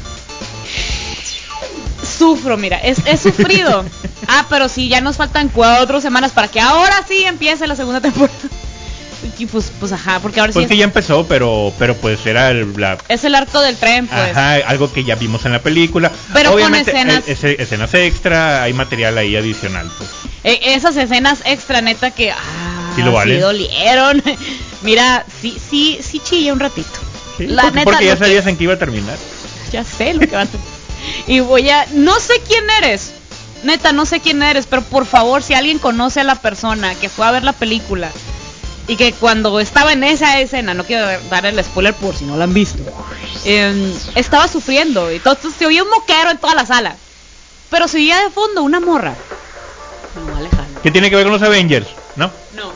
Sufro, mira, es, es sufrido. Ah, pero sí, ya nos faltan cuatro semanas para que ahora sí empiece la segunda temporada. Y pues, pues ajá, porque ahora pues sí que es, ya empezó pero pero pues era el, la es el arco del tren, pues. Ajá, algo que ya vimos en la película. Pero con escenas- eh, ese- escenas extra, hay material ahí adicional. Pues. Eh, esas escenas extra neta que ah, Sí lo valen. dolieron. Mira, sí, sí, sí chillé un ratito. Sí, La porque, neta, porque ya lo que- sabías en qué iba a terminar. Ya sé lo que va a hacer. Y voy a. No sé quién eres. Neta, no sé quién eres. Pero por favor, si alguien conoce a la persona que fue a ver la película. Y que cuando estaba en esa escena, no quiero dar el spoiler por si no la han visto. em, estaba sufriendo. Y todo, se oía un moquero en toda la sala. Pero se oía de fondo una morra. Me voy alejando. ¿Qué tiene que ver con los Avengers? ¿No? No.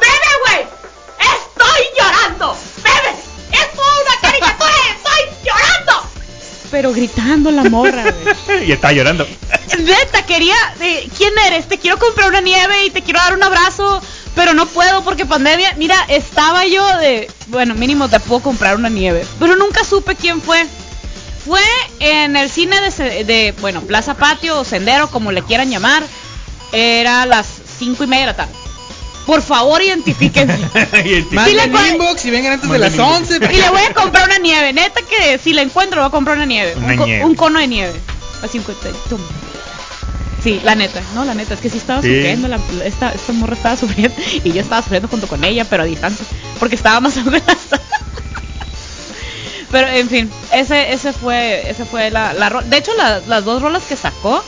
¡Bebe, güey! ¡Estoy llorando! Pero gritando la morra, güey. y está llorando. Neta, quería. eh, ¿Quién eres? Te quiero comprar una nieve y te quiero dar un abrazo. Pero no puedo porque pandemia. Mira, estaba yo de. Bueno, mínimo te puedo comprar una nieve. Pero nunca supe quién fue. Fue en el cine de, de, bueno, Plaza Patio o Sendero, como le quieran llamar. Era las cinco y media de la tarde. Por favor, identifíquense. Sí, inbox y vengan antes de las inbox. 11. y le voy a comprar una nieve. Neta que si la encuentro, le voy a comprar una nieve. Una un, co- nieve. un cono de nieve. A 50. tum. Sí, la neta, no, la neta, es que sí estaba Sí. sufriendo, la- esta, esta morra estaba sufriendo y yo estaba sufriendo junto con ella, pero a distancia, porque estaba más atrás. Pero en fin, ese ese fue ese fue la, la De hecho, la- las dos rolas que sacó.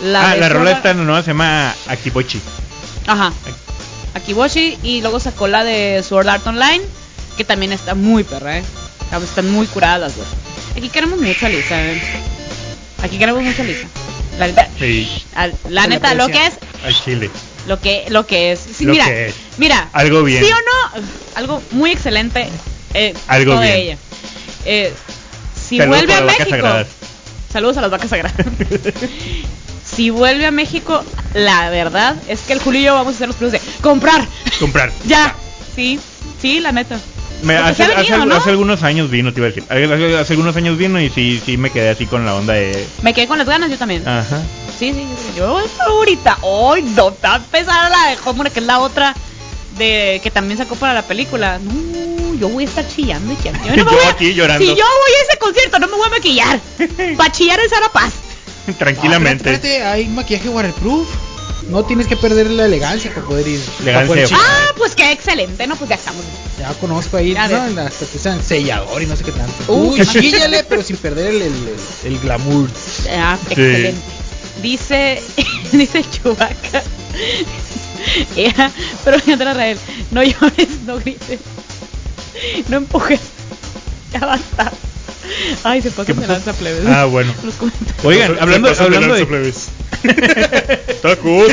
La ah, la rola esta nueva se llama Akibochi. Ajá. Akiboshi y luego sacó la de Sword Art Online, que también está muy perra, ¿eh? Están muy curadas las dos. Aquí queremos mucho a Lisa, ¿eh? Aquí queremos mucho a Lisa. La neta, Sí, la lo que es, al chile. lo que lo que es. Sí, Lo mira, que es. mira. Algo bien. ¿Sí o no? Algo muy excelente. Eh, Algo todo de ella. Eh, si Saludos vuelve a México. sagradas. Saludos a las vacas sagradas. si vuelve a México, la verdad es que el Julio y yo vamos a ser los primeros de comprar. Comprar. Ya, sí, sí, la neta. Me- hace, ¿no? algunos años vino, te iba a decir. Hace, algunos años vino y sí, sí me quedé así con la onda de. Me quedé con las ganas yo también. Ajá. Sí, sí, yo ahorita, hoy no, está empezar la de Homer, que es la otra de que también sacó para la película. No, yo voy a estar chillando y chillando. no Yo me voy a- aquí llorando. Si yo voy a ese concierto, no me voy a maquillar. Para chillar en Sara Paz. Tranquilamente. Ah, espérate, espérate, hay maquillaje waterproof. no tienes que perder la elegancia para poder ir. Elegancia. Ah, pues qué excelente, ¿no? Pues ya estamos. Ya conozco ahí, ¿no? Hasta que sean sellador y no sé qué tanto. Uy, chíllale, pero sin perder el, el, el- el glamour. Ah, Sí. excelente. Dice, dice Chubaca. Ea, pero mientras Rael, no llores, no grites, no empujes. Ya basta. Ay, se pasa ¿Qué de lanza plebes. Ah, bueno. Los. Oigan, hablando, Se hablando lanza, de plebes. Tacos.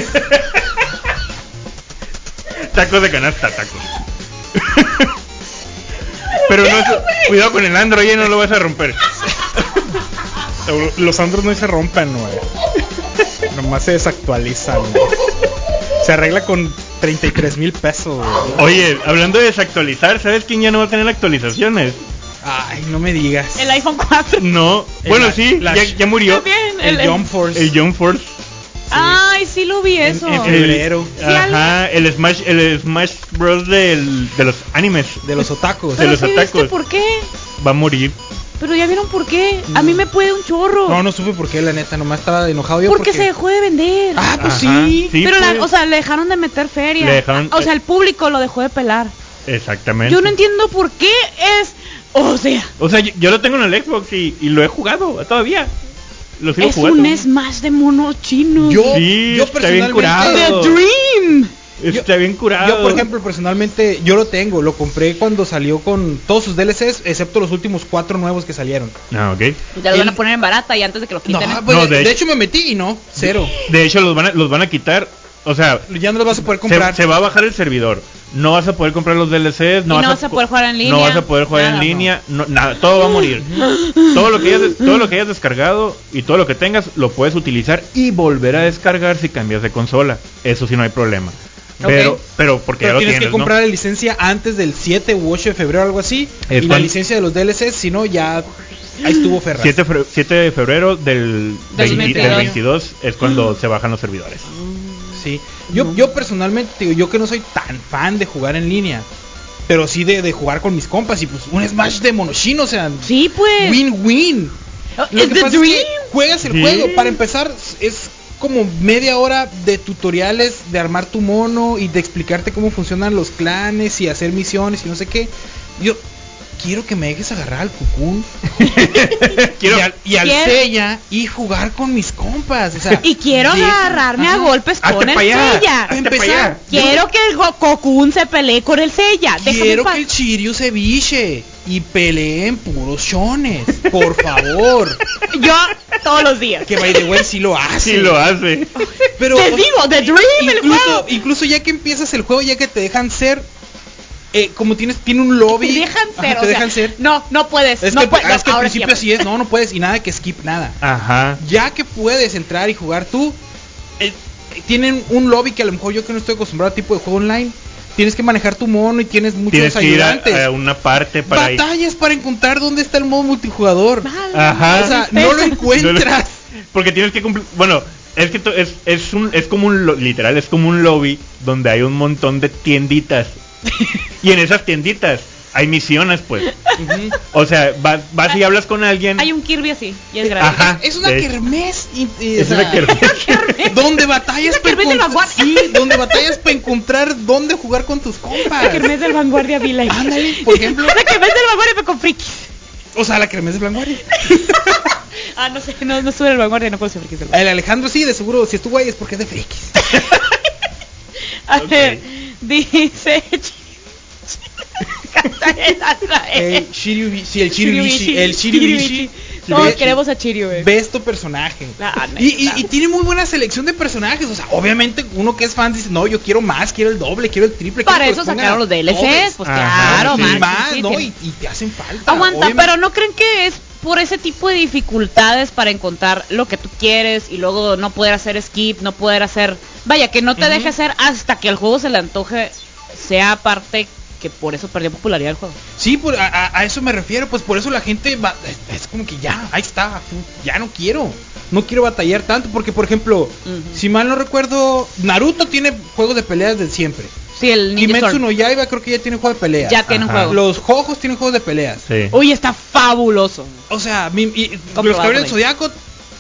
tacos de canasta, tacos. Pero no, cuidado con el Android, no lo vas a romper. Los Andros no se rompen, güey. Nomás se desactualizan. güey. Se arregla con 33 mil pesos. güey. Oye, hablando de desactualizar, ¿sabes quién ya no va a tener actualizaciones? Ay, no me digas. El iPhone 4. No, El bueno, la- sí, la- ya, ya murió. También, El, el, Jump Force. El Jump Force. Ay, sí lo vi En- eso. en El- febrero. Ajá, el Smash, el Smash Bros del, de los animes. De los otacos. de los sí viste atacos. por qué. Va a morir. Pero ya vieron por qué. A mí me puede un chorro. No, no supe por qué, la neta. Nomás estaba enojado yo. porque, se dejó de vender. Ah, pues Ajá, sí. sí, pero, la- pues. o sea, le dejaron de meter feria. Le dejaron- o sea, el público lo dejó de pelar. Exactamente. Yo no entiendo por qué es. O sea, O sea, yo, yo lo tengo en el Xbox y, y lo he jugado todavía. Lo sigo es jugando. un Smash de mono chino. Yo, Sí, yo está bien personalmente. curado. The Dream. Está bien curado. Yo, por ejemplo, personalmente, yo lo tengo. Lo compré cuando salió con todos sus DLCs, excepto los últimos cuatro nuevos que salieron. Ah, ok. Ya lo van a poner en barata y antes de que lo No, quiten. pues, No, de, de de hecho- hecho me metí y no, cero. De hecho, los van a, los van a quitar. O sea, Ya no los vas a poder comprar. se va a bajar el servidor. No vas a poder comprar los DLCs. No Y no vas vas a poder jugar en línea, No vas a poder jugar nada, en línea. No, nada, todo va a morir. todo lo que hayas, todo lo que hayas descargado y todo lo que tengas lo puedes utilizar y volver a descargar si cambias de consola. Eso sí no hay problema. Pero, pero porque Pero ya lo tienes tienes, que ¿no? comprar la licencia antes del 7 u 8 de febrero, algo así. Es y la licencia de los DLCs, si no, ya ahí estuvo Ferraz. 7, fe- 7 de febrero del, Del 20 del 22 es cuando se bajan los servidores. Sí. Yo, yo personalmente, digo, yo que no soy tan fan de jugar en línea, pero sí de, de jugar con mis compas y pues un Smash de monoshino, o sea, Sí, pues. win-win. Oh, Lo que pasa es que juegas el juego. Para empezar, es como media hora de tutoriales de armar tu mono y de explicarte cómo funcionan los clanes y hacer misiones y no sé qué. Yo quiero que me dejes agarrar al cucún Quiero- y al, y al Seiya y jugar con mis compas. O sea, Y quiero de- agarrarme a golpes Hazte con el allá, hazte Empezar. Quiero que el Cocoon se pelee con el. Déjame Quiero que el Chiryu se biche y peleen puros shones. Por favor. Yo todos los días. que by the way sí lo hace. Sí lo hace. Pero Te digo, The Dream, el incluso, juego. incluso ya que empiezas el juego, ya que te dejan ser, eh, como tienes, tiene un lobby. Te dejan Ajá, ser, te o sea, dejan ser. No, no puedes. Es no que, puedes. ah, es que al sí principio así es, no, no puedes y nada que skip nada. Ajá. Ya que puedes entrar y jugar tú, eh, tienen un lobby que a lo mejor yo que no estoy acostumbrado a tipo de juego online, tienes que manejar tu mono y tienes muchos Tienes que ir a, ayudantes. a una parte para ir. Batallas para encontrar dónde está el modo multijugador. Ajá. O sea, no lo encuentras. Porque tienes que cumplir. Bueno, es que es, es un es como un literal es como un lobby donde hay un montón de tienditas y en esas tienditas hay misiones, pues. O sea, vas, vas y hablas con alguien. Hay un Kirby así. Y es grande. Ajá. Es una de- kermés. y- y, Es o una kermés. Donde batallas Una kermés de encont- vanguardia. Sí, donde batallas para encontrar dónde jugar con tus compas. La kermés del Vanguardia Village. Ándale, por ejemplo. La kermés del Vanguardia pero con frikis. O sea, la kermés de Vanguardia. Ah, no sé, no, no estuve en el Vanguardia, no puedo ser frikis del Vanguardia. El Alejandro sí, de seguro, si estuvo ahí es porque es de frikis. A Ok. ver, dice... El Shiryu, sí, el Shiryu, el Shiryu. Todos Ve- queremos a Chiryu, güey. Ves tu personaje. Ah, y, y- neta. y tiene muy buena selección de personajes. O sea, obviamente uno que es fan dice, no, yo quiero más, quiero el doble, quiero el triple. Para eso sacaron los DLCs, dobles". pues Ajá, claro, sí. man, y más, sí, ¿no? tiene- Y, y te hacen falta. Aguanta, obviamente. pero ¿no creen que es por ese tipo de dificultades para encontrar lo que tú quieres y luego no poder hacer skip, no poder hacer... Vaya, que no te Ujú. deje hacer hasta que el juego se le antoje, sea parte que por eso perdió popularidad el juego. Sí, por- a, a- eso me refiero, pues por eso la gente va, es, es como que ya, ahí está, ya no quiero, no quiero batallar tanto, porque por ejemplo, si mal no recuerdo, Naruto tiene juegos de peleas de siempre. Sí, el Ninja Kimetsu Storm. no Yaiba creo que ya tiene juego de peleas. Ya tiene un juego. Los Jojos tienen juegos de peleas. Sí. Uy, está fabuloso. O sea, mi- y- los Caballeros del. Zodiaco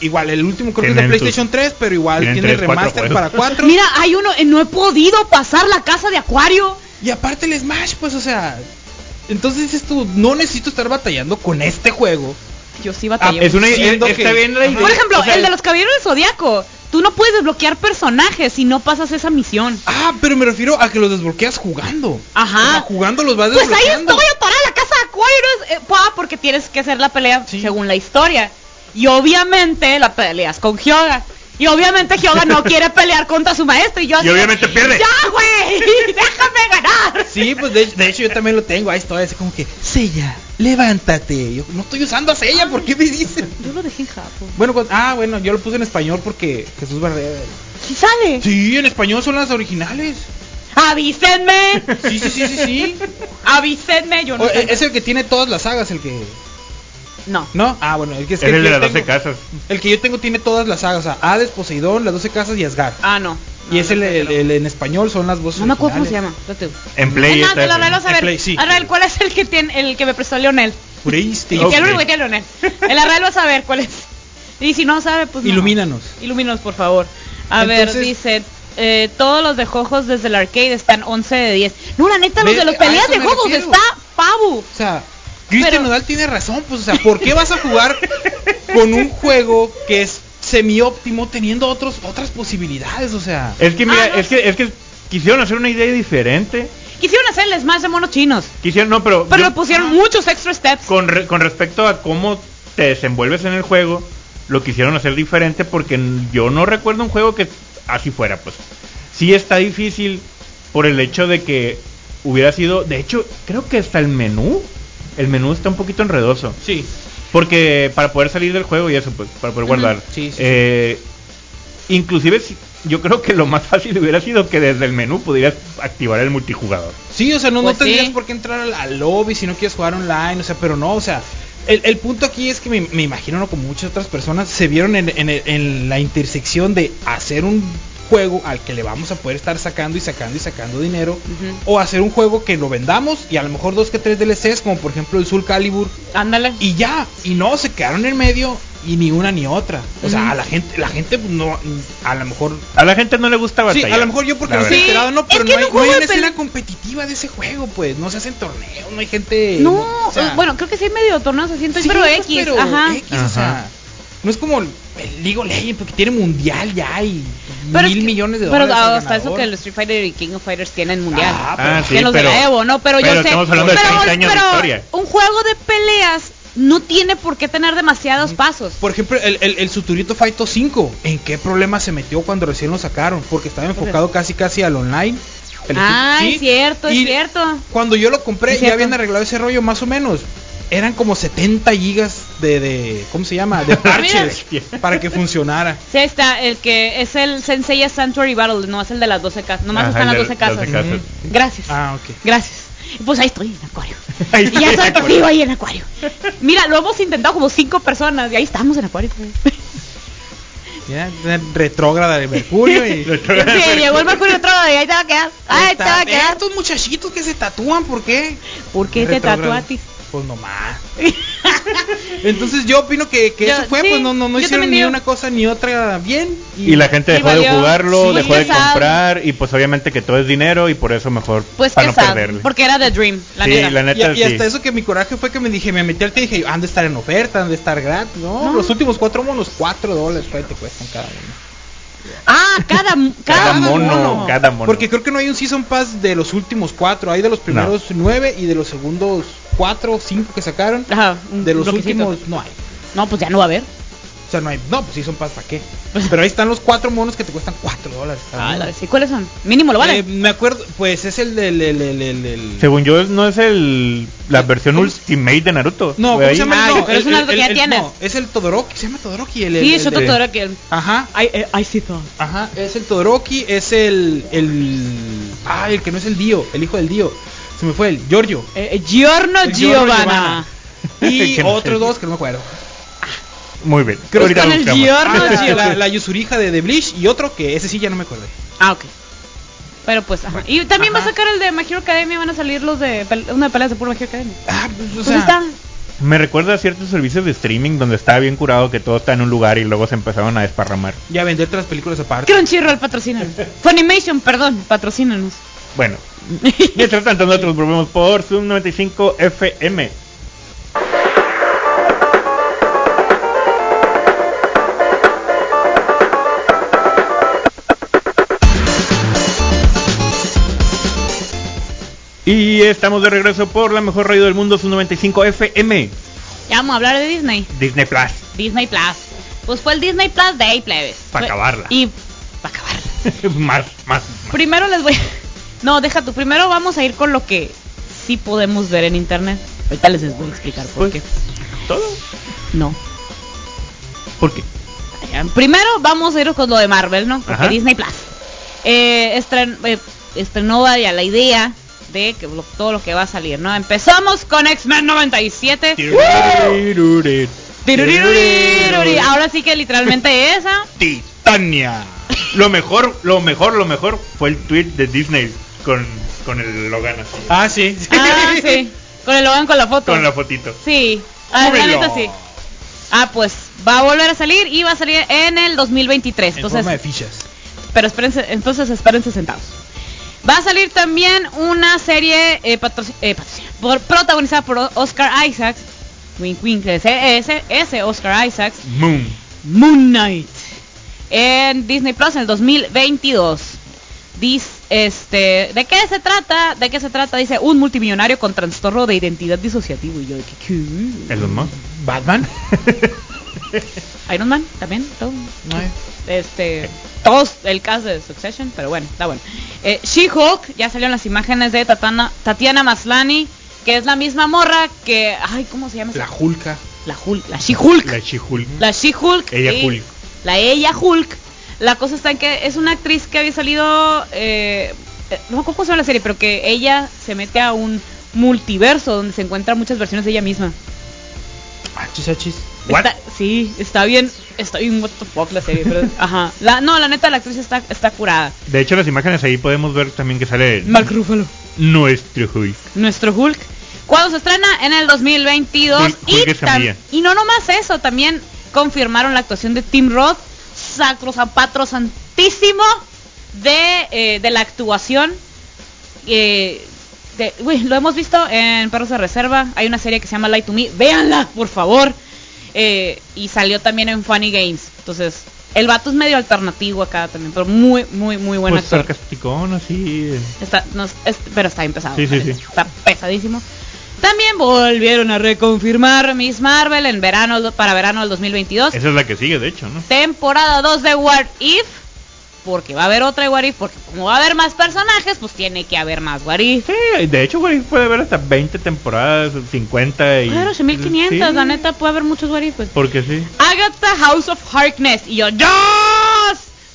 igual, el último creo que es de PlayStation 3, pero igual tiene tres, remaster para 4. Mira, hay uno, eh, no he podido pasar la casa de Acuario. Y aparte el Smash, pues, o sea. Entonces dices tú, no necesito estar batallando con este juego. Yo sí Ah, batallé. Es una Siendo es- está que- bien la Ajá. idea. Por ejemplo, o sea, el de los caballeros del zodiaco. Tú no puedes desbloquear personajes si no pasas esa misión. Ah, pero me refiero a que los desbloqueas jugando. Ajá. O sea, jugando los vas Pues ahí desbloqueando. estoy atorada la casa de Acuarios. Eh, pa, porque tienes que hacer la pelea Sí. según la historia. Y obviamente la peleas con Hyoga. Y obviamente Hyoga no quiere pelear contra su maestro. Y yo así de, obviamente pierde. ¡Ya, güey! ¡Déjame ganar! Sí, pues de, de hecho yo también lo tengo. Ahí estoy, así como que, Sella, levántate. Yo no estoy usando a Sella, ¿por qué me dicen? Yo lo dejé en Japón. Bueno, pues- ah, bueno, yo lo puse en español porque Jesús Barrera. ¿Sí sale? Sí, en español son las originales. ¡Avísenme! Sí, sí, sí, sí, sí. ¡Avísenme! Yo no O, sé. eh, es el que tiene todas las sagas, el que. No. ¿No? Ah, bueno, el que es, Es que el de las 12 tengo- casas. El que yo tengo tiene todas las sagas, o sea, Hades, Poseidón, las 12 casas y Asgard. Ah, no. y es el, el- el en español, son las voces No me acuerdo cómo se llama. Date. En Play ese. Arrael vas a En ver. Play, sí. Arrael, ¿cuál es el que tiene, el que me prestó Leonel? Puriste. El único que tiene Leonel. El Arrael va a saber cuál es. Y si no sabe, pues no. Ilumínanos. Ilumínanos, por favor. A ver, Entonces- dice. eh, todos los de Jojos desde el arcade están 11 de 10. No, la neta, los de los peleas de Jojos está pavo. O sea, Cristian Pero- Nodal tiene razón, pues, o sea, ¿por qué vas a jugar con un juego que es semi-óptimo teniendo otros, otras posibilidades? O sea, Es que mira, Ah, no. es que es que quisieron hacer una idea diferente. Quisieron hacer el Smash de monos chinos. Quisieron, no, pero Pero yo- le pusieron ah. muchos extra steps. con, re- con respecto a cómo te desenvuelves en el juego, lo quisieron hacer diferente porque yo no recuerdo un juego que así fuera, pues. Sí está difícil por el hecho de que hubiera sido, de hecho, creo que hasta el menú, el menú está un poquito enredoso. sí. Porque para poder salir del juego y eso, pues, para poder guardar. Sí, sí, sí. Eh, Inclusive si- yo creo que lo más fácil hubiera sido que desde el menú pudieras activar el multijugador. Sí, o sea, no, Pues no tendrías sí. por qué entrar al, al lobby si no quieres jugar online, o sea, pero no, o sea, el, el punto aquí es que me, me imagino, ¿no? como muchas otras personas, se vieron en, en en la intersección de hacer un juego al que le vamos a poder estar sacando y sacando y sacando dinero, o hacer un juego que lo vendamos y a lo mejor dos que tres DLCs, como por ejemplo el Soul Calibur, Ándale. y ya, y no, se quedaron en medio y ni una ni otra. O sea, a la gente, la gente no, a lo mejor A la gente no le gusta Sí, batallar. a lo mejor yo porque no estoy enterado, no, es pero que no hay, no una escena competitiva de ese juego, pues. No se hacen torneos, no hay gente. No, o sea, bueno, creo que sí hay medio torneos así, entonces, sí, pero pues, X, pero ajá. X, o sea, Ajá. No es como el League of Legends, porque tiene mundial ya y Pero mil es que- millones de Pero dólares. al hasta eso que el Street Fighter y King of Fighters tienen mundial. Ah, Ah, sí, los de pero- Evo, ¿no? Pero, yo pero sé. estamos hablando de pero, 30 años de pero historia. un juego de peleas no tiene por qué tener demasiados pasos. Por ejemplo, el, el, el Suturito Fighto 5, ¿en qué problema se metió cuando recién lo sacaron? Porque estaba enfocado casi casi al online. El- Ah, sí, es cierto, es cierto. Cuando yo lo compré, ya habían arreglado ese rollo más o menos. Eran como 70 gigas de, de ¿cómo se llama? De parches para que funcionara. Sí, ahí está, el que es el Senseiya Sanctuary Battle, no es el de las 12 casas. Nomás Ajá, están las el de 12 casas. 12 casas. Ujú. Gracias. Ah, ok. Gracias. Pues ahí estoy en Acuario. Ahí y estoy ya Acuario. sigo ahí en Acuario. Mira, lo hemos intentado como cinco personas y ahí estamos en Acuario. Ya, ya, retrógrada de Mercurio y... Sí, llegó el Mercurio y ahí te va a quedar. Ahí te va a quedar. Estos muchachitos que se tatúan, ¿por qué? ¿Por qué te tatuatis? Pues nomás. Entonces yo opino que, que Yo- eso fue, sí, pues no, no, no hicieron ni digo. una cosa ni otra bien. Y la gente Y dejó de jugarlo, Sí, dejó de comprar y pues obviamente que todo es dinero y por eso mejor Pues para no sad, perderle. porque era The Dream, la Sí, neta. la Y, neta y sí. hasta eso que mi coraje fue que me dije, me metí al te y dije, han de estar en oferta, han de estar gratis. No, No. los últimos cuatro monos, cuatro dólares te cuestan cada uno. Ah, cada, cada, Cada mono, mono. cada mono. Porque creo que no hay un Season Pass de los últimos cuatro, hay de los primeros nueve y de los segundos cuatro o cinco que sacaron. Ajá, De los bloquecito. últimos no hay. No, pues ya no va a haber. O sea, no hay. No, pues Season Pass, ¿para qué? Pero ahí están los cuatro monos que te cuestan cuatro dólares. Ah, sí, ¿Cuáles son? Mínimo lo vale. Eh, me acuerdo, pues es el del. el- el- el- el- Según yo no es el la versión ¿Cómo se- Ultimate de Naruto. No, ¿cómo ahí. se llama? Ah, no, pero es un Naruto que ya tienes. No, es el Todoroki, se llama Todoroki. El, el- sí, de- te que Ajá, Ay, eh, sí, ajá, es el Todoroki, es el. el ah, el que no es el Dio, el hijo del Dio. Se me fue el Giorgio. Eh, Giorno El Giorno Giovanna. Y no sé. otros dos que no me acuerdo. Muy bien. Creo que con el buscamos. Giorno Ah, la, Giovanna. la, la Yusurija de, de Bleach y otro que ese sí ya no me acordé. Ah, ok. Pero pues, ajá. Y también va a sacar el de My Hero Academia, van a salir los de pel- una de peleas de puro My Hero Academia. Ah, pues o Pues sea. está. Me recuerda a ciertos servicios de streaming donde estaba bien curado que todo está en un lugar y luego se empezaron a desparramar. Y a vender otras películas aparte. Crunchyroll, patrocínanos. Funimation, perdón, patrocínanos. Bueno, mientras tanto nosotros volvemos por Zoom 95 FM. Y estamos de regreso por la mejor radio del mundo, Zoom 95 FM, Ya vamos a hablar de Disney. Disney Plus. Disney Plus. Pues fue el Disney Plus Day, plebes. Pa' Fue- acabarla. Y para acabarla. más, más. Primero les voy. No, deja tú. Primero vamos a ir con lo que sí podemos ver en internet. Ahorita les voy a explicar por Pues- qué. ¿Todo? No. ¿Por qué? Primero vamos a ir con lo de Marvel, ¿no? Porque Ajá. Disney Plus. Eh, estren- eh, estrenó ya la idea de que lo- todo lo que va a salir, ¿no? Empezamos con X-Men 97. Tiruriruri. Ahora sí que literalmente esa. Titania. Lo mejor, lo mejor, lo mejor fue el tweet de Disney con, con el Logan así. Ah, sí. Ah, sí. Con el Logan con la foto. Con la fotito. Sí. Ah, la neta sí. Ah, pues va a volver a salir y va a salir en el 2023. En Entonces, fichas. pero espérense, entonces espérense sentados. Va a salir también una serie eh, eh, por- protagonizada por Oscar Isaacs. Wink, wink, ese, ese, Oscar Isaacs. Moon. Moon Knight. En Disney Plus en el 2022. Dice, este, ¿de qué se trata? ¿De qué se trata? Dice, un multimillonario con trastorno de identidad disociativo. Y yo, de que, ¿qué? Elon Musk. Batman. Iron Man también, todo. Este, todos el caso de Succession, pero bueno, está bueno. Eh, She-Hulk, ya salieron las imágenes de Tatana- Tatiana Maslany, que es la misma morra que, ay, ¿cómo se llama? La Hulka. La Hulk, la She-Hulk. La She-Hulk. La She-Hulk. Ella y- Hulk. La ella Hulk. La cosa está en que es una actriz que había salido. eh, eh, no cómo se llama la serie, pero que ella se mete a un multiverso donde se encuentran muchas versiones de ella misma. Achis, achis. Está- sí, está bien. Está bien, what the fuck la serie. Pero, ajá. La, no, la neta, la actriz está, está curada. De hecho, las imágenes ahí podemos ver también que sale Mark Ruffalo. nuestro Hulk. Nuestro Hulk. ¿Cuándo se estrena? En el 2022. Hulk- y, Hulk tam- y no nomás eso, también confirmaron la actuación de Tim Roth, sacro zapatro santísimo de, eh, de la actuación. eh, de- uy, lo hemos visto en Perros de Reserva. Hay una serie que se llama Light to Me. Véanla, por favor. Eh, y salió también en Funny Games. Entonces, el vato es medio alternativo acá también, pero muy, muy, muy buen Pues actor. sarcasticón, así. Está, no, es- pero está bien pesado. Sí, sí. Está pesadísimo. También volvieron a reconfirmar Miss Marvel en verano para verano del 2022. Esa es la que sigue, de hecho, ¿no? Temporada 2 de What If. Porque va a haber otra de What If. Porque como va a haber más personajes, pues tiene que haber más What If. Sí, de hecho, güey, puede haber hasta 20 temporadas, 50 y... Haber 8500, Sí, la neta, puede haber muchos What If. Pues. Porque sí. Agatha House of Harkness. Y yo, ¡Yes!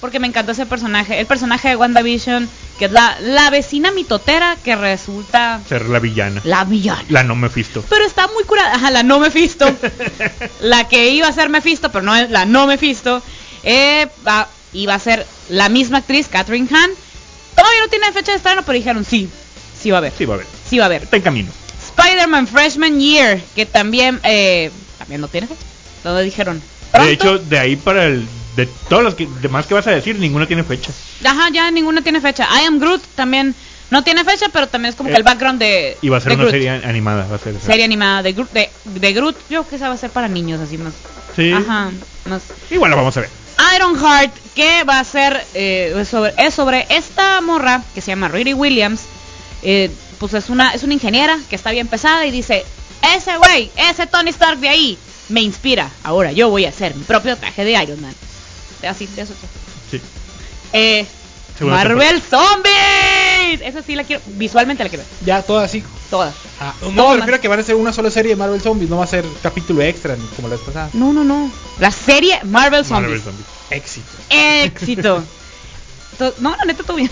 Porque me encantó ese personaje. El personaje de WandaVision, que es la, la vecina mitotera que resulta Ser la villana. la villana. La no Mephisto. Pero está muy curada. Ajá, la no Mephisto. la que iba a ser Mephisto, pero no es la no Mephisto. Eh, va- iba a ser la misma actriz, Catherine Hahn. Todavía no tiene fecha de estreno, pero dijeron sí. Sí va a haber. Sí, va a ver. Sí va a haber. Está en camino. Spider-Man Freshman Year, que también, eh, también no tiene fecha. Todos dijeron. De hecho, de ahí para el... De todos los que, demás que vas a decir, ninguna tiene fecha. Ajá, ya ninguna tiene fecha. I Am Groot también no tiene fecha, pero también es como que Eh, el background de. Y va a ser una Groot. serie animada, va a ser. Serie animada de Groot, de, de Groot. Yo creo que esa va a ser para niños, así más. Sí. Ajá, más. Igual la vamos a ver. Ironheart, que va a ser eh, es sobre, es sobre esta morra que se llama Riri Williams. eh, pues es una, es una ingeniera que está bien pesada y dice, ese güey, ese Tony Stark de ahí, me inspira. Ahora yo voy a hacer mi propio traje de Iron Man. Así, de eso. Sí. Eh, Marvel Zombies. Esa sí la quiero, visualmente la quiero. Ya, todo así. Toda. Ah, no Toma. me refiero a que van a ser una sola serie de Marvel Zombies, no va a ser capítulo extra ni como la vez pasada. No, no, no. La serie Marvel Zombies. Marvel Zombies. Éxito. Éxito. To- no, la neta, todo bien.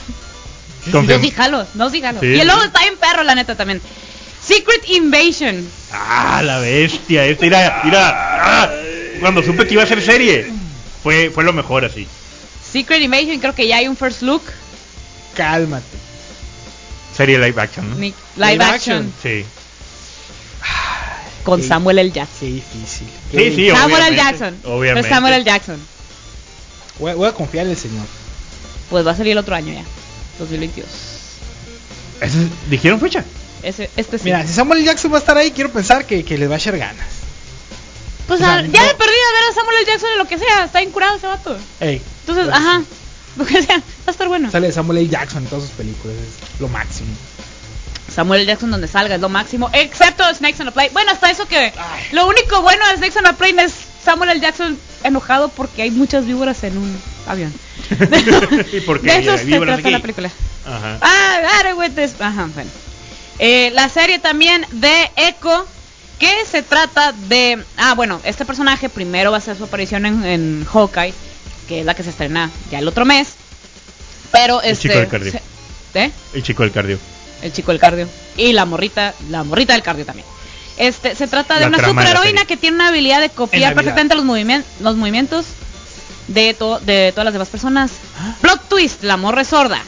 No, Confirmo. sí jalo, no, sí jalo. Sí, y el logo sí. está bien perro, la neta, también. Secret Invasion. Ah, la bestia. Esta, mira, mira. Ah, cuando supe que iba a ser serie, fue, fue lo mejor así. Secret Invasion, creo que ya hay un first look. Cálmate. Serie live action, ¿no? Ni- Live, Live action. action. Sí. con. Samuel L. Jackson. Qué difícil. Sí, sí, Samuel L. Jackson. obviamente. Pero Samuel L. Jackson. Voy, a- voy a confiar en el señor. Pues va a salir el otro año ya. 2022. Eso es- ¿Dijeron fecha? Ese, este sí. Mira, si Samuel L. Jackson va a estar ahí, quiero pensar que, que les va a echar ganas. Pues o sea, ah, ya no- de perdida ver a Samuel L. Jackson en lo que sea. Está incurado ese vato. Ey, Entonces, pues, ajá. Lo que sea. Va a estar bueno. Sale Samuel L. Jackson en todas sus películas, es lo máximo. Samuel L. Jackson donde salga es lo máximo. Excepto Snakes on a Plane. Bueno, hasta eso que. Ay. Lo único bueno de Snakes on a Plane es Samuel L. Jackson enojado porque hay muchas víboras en un avión. ¿Y por qué? De eso ¿Hay se víboras trata aquí? la película. Ajá. Ah, with this. Ajá, bueno. Eh, la serie también de Echo, que se trata de... Ah, bueno, este personaje primero va a hacer su aparición en, en Hawkeye, que es la que se estrena ya el otro mes. Pero El este... chico del cardio. se- ¿Eh? El chico del cardio. El chico del cardio. Y la morrita, la morrita del cardio también. Este, se trata de La una superheroína que tiene una habilidad de copiar perfectamente los, movimien- los movimientos de, to- de todas las demás personas. Ah. Plot twist, la morra es sorda.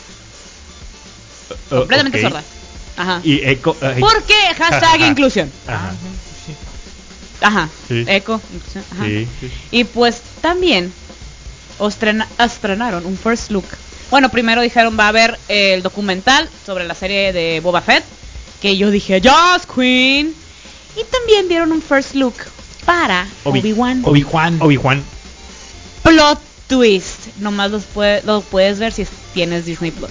Oh, Completamente ok. sorda. Ajá. Y eco. ay. ¿Por qué? Hashtag inclusión. Ajá. Ajá. Sí. Eco. inclusión, ajá. Sí, sí. Y pues también estrena- estrenaron un first look. Bueno, primero dijeron va a haber eh, el documental sobre la serie de Boba Fett. Que yo dije, Just Queen. Y también dieron un first look para Obi- Obi-Wan. Obi-Juan. Obi-Juan. Plot twist. Nomás los puede- lo puedes ver si es- tienes Disney Plus.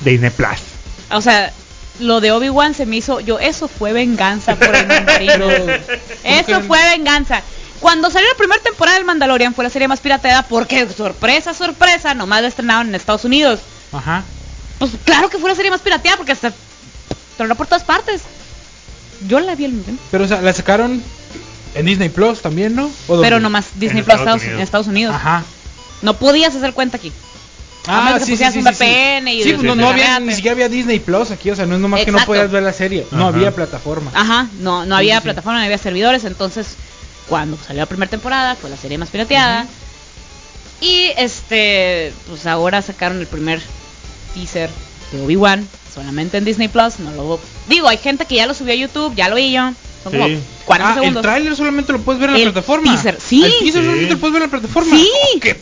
Disney Plus. O sea, lo de Obi-Wan se me hizo. Yo, eso fue venganza por el mandarino. eso fue venganza. Cuando salió la primera temporada del Mandalorian fue la serie más pirateada porque, sorpresa, sorpresa, nomás la estrenaron en Estados Unidos. Ajá. Pues claro que fue la serie más pirateada porque hasta tronó por todas partes. Yo la vi mismo tiempo. Pero o sea, la sacaron en Disney Plus también, ¿no? Pero nomás Disney En Plus Estados Estados- en Unidos. Estados Unidos. Ajá. No podías hacer cuenta aquí. A menos que pusieras un VPN y sí, de- pues no, de- no había, ni siquiera había Disney Plus aquí, o sea, no es nomás que no podías ver la serie, no Ajá. había plataforma. Ajá, no, no Sí, había sí, sí. plataforma, no había servidores, entonces cuando salió la primera temporada fue la serie más pirateada. Y este, pues ahora sacaron el primer teaser de Obi-Wan, solamente en Disney Plus, no lo digo, hay gente que ya lo subió a YouTube, ya lo vi yo. Son Sí. como 40 Ah, el segundos. tráiler solamente lo puedes ver en la El plataforma. teaser, sí. El teaser Sí. solamente lo puedes ver en la plataforma. Sí. Oh, qué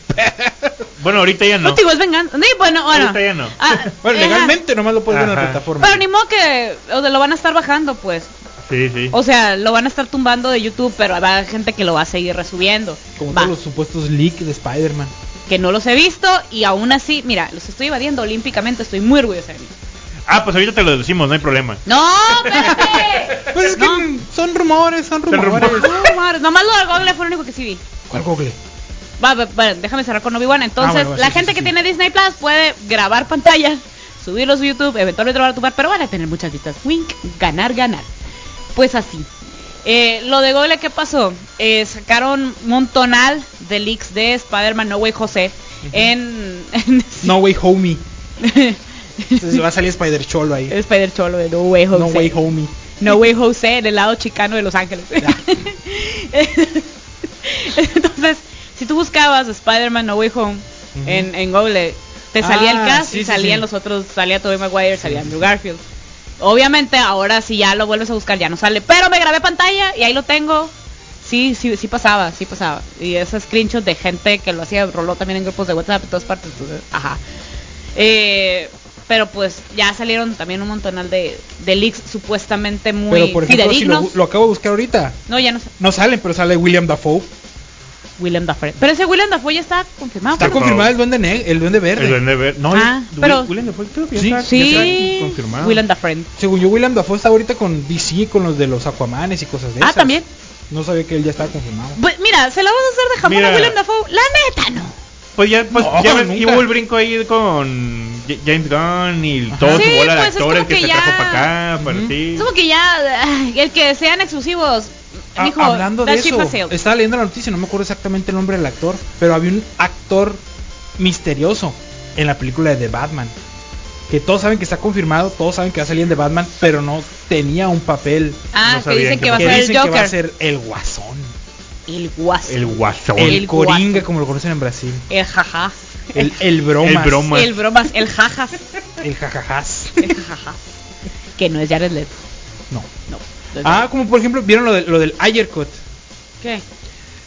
Bueno, ahorita ya no. No, digo, es venganza. Sí, bueno, bueno. Ahorita ya no. Ah, Bueno, ajá. legalmente nomás lo puedes ver en la plataforma. Pero ni modo que o sea, lo van a estar bajando, pues. Sí, sí. O sea, lo van a estar tumbando de YouTube, pero habrá gente que lo va a seguir resubiendo. Como Va. todos los supuestos leaks de Spider-Man. que no los he visto y aún así, mira, los estoy evadiendo olímpicamente, estoy muy orgullosa de mí. Ah, pues ahorita te lo decimos, no hay problema. ¡No, espérate! Pues es que No. son rumores, son Son rumores. rumores. No, nomás lo de Google fue lo único que sí vi. ¿Cuál Google? Va, va, va, déjame cerrar con Obi-Wan. Entonces, Ah, bueno, bueno, la sí, gente sí, que sí. tiene Disney Plus puede grabar pantalla, subirlos a YouTube, eventualmente lo van a tumbar, pero van a tener muchas vistas. Wink, ganar, ganar. Pues así. Eh, lo de Google, ¿qué pasó? Eh, sacaron un montonal de leaks de Spider-Man No Way José en, en No Way Homie. Entonces va a salir Spider Cholo ahí. Spider Cholo de No Way José. No Way Homie. No Way Jose en el lado chicano de Los Ángeles. Entonces, si tú buscabas Spider-Man No Way Home en, en Google, te salía el Ah, cast sí, y salían sí. los otros, salía Tobey Maguire, salía Andrew Garfield. Obviamente ahora si ya lo vuelves a buscar ya no sale, pero me grabé pantalla y ahí lo tengo. Sí, sí, sí pasaba, sí pasaba. Y esos screenshots de gente que lo hacía, roló también en grupos de WhatsApp en todas partes. Entonces, ajá. Eh, pero pues ya salieron también un montonal de, de leaks supuestamente muy Pero por ejemplo, si fidedignos. lo, lo acabo de buscar ahorita. No, ya no. No salen, pero sale William Dafoe. William Dafoe. Pero ese William Dafoe ya está confirmado. Está confirmado el duende, ne- el duende verde. El duende verde. No, Ah, ya- pero- William Dafoe creo que ya Sí, está- Sí, ya está confirmado. William Dafoe. Según yo, William Dafoe está ahorita con DC, con los de los Aquamanes y cosas de Ah, esas. también. No sabía que él ya estaba confirmado. Pues mira, se la vas a hacer de jamón Mira. a William Dafoe. La neta, no. Pues ya, pues, No, ya ves, hubo el brinco ahí con James Gunn y todo Sí, su bola de pues, es actores que, que se ya- trajo para acá, para Ujú. ti. Es como que ya, el que sean exclusivos. Dijo, hablando de eso, estaba leyendo la noticia, no me acuerdo exactamente el nombre del actor, pero había un actor misterioso en la película de The Batman. Que todos saben que está confirmado, todos saben que va a salir en The Batman, pero no tenía un papel Ah, no que dicen que que va a ser el dicen que va Joker. a ser el guasón. El guaso. El guasón. El, El coringa, guasón. como lo conocen en Brasil. El jaja. El, el bromas. El broma. El bromas. El jajas. El jajajás. El jajaja. Que no es Jared Leto. No. No. Ah, como por ejemplo, ¿vieron lo, de- lo del Ayer Cut? ¿Qué?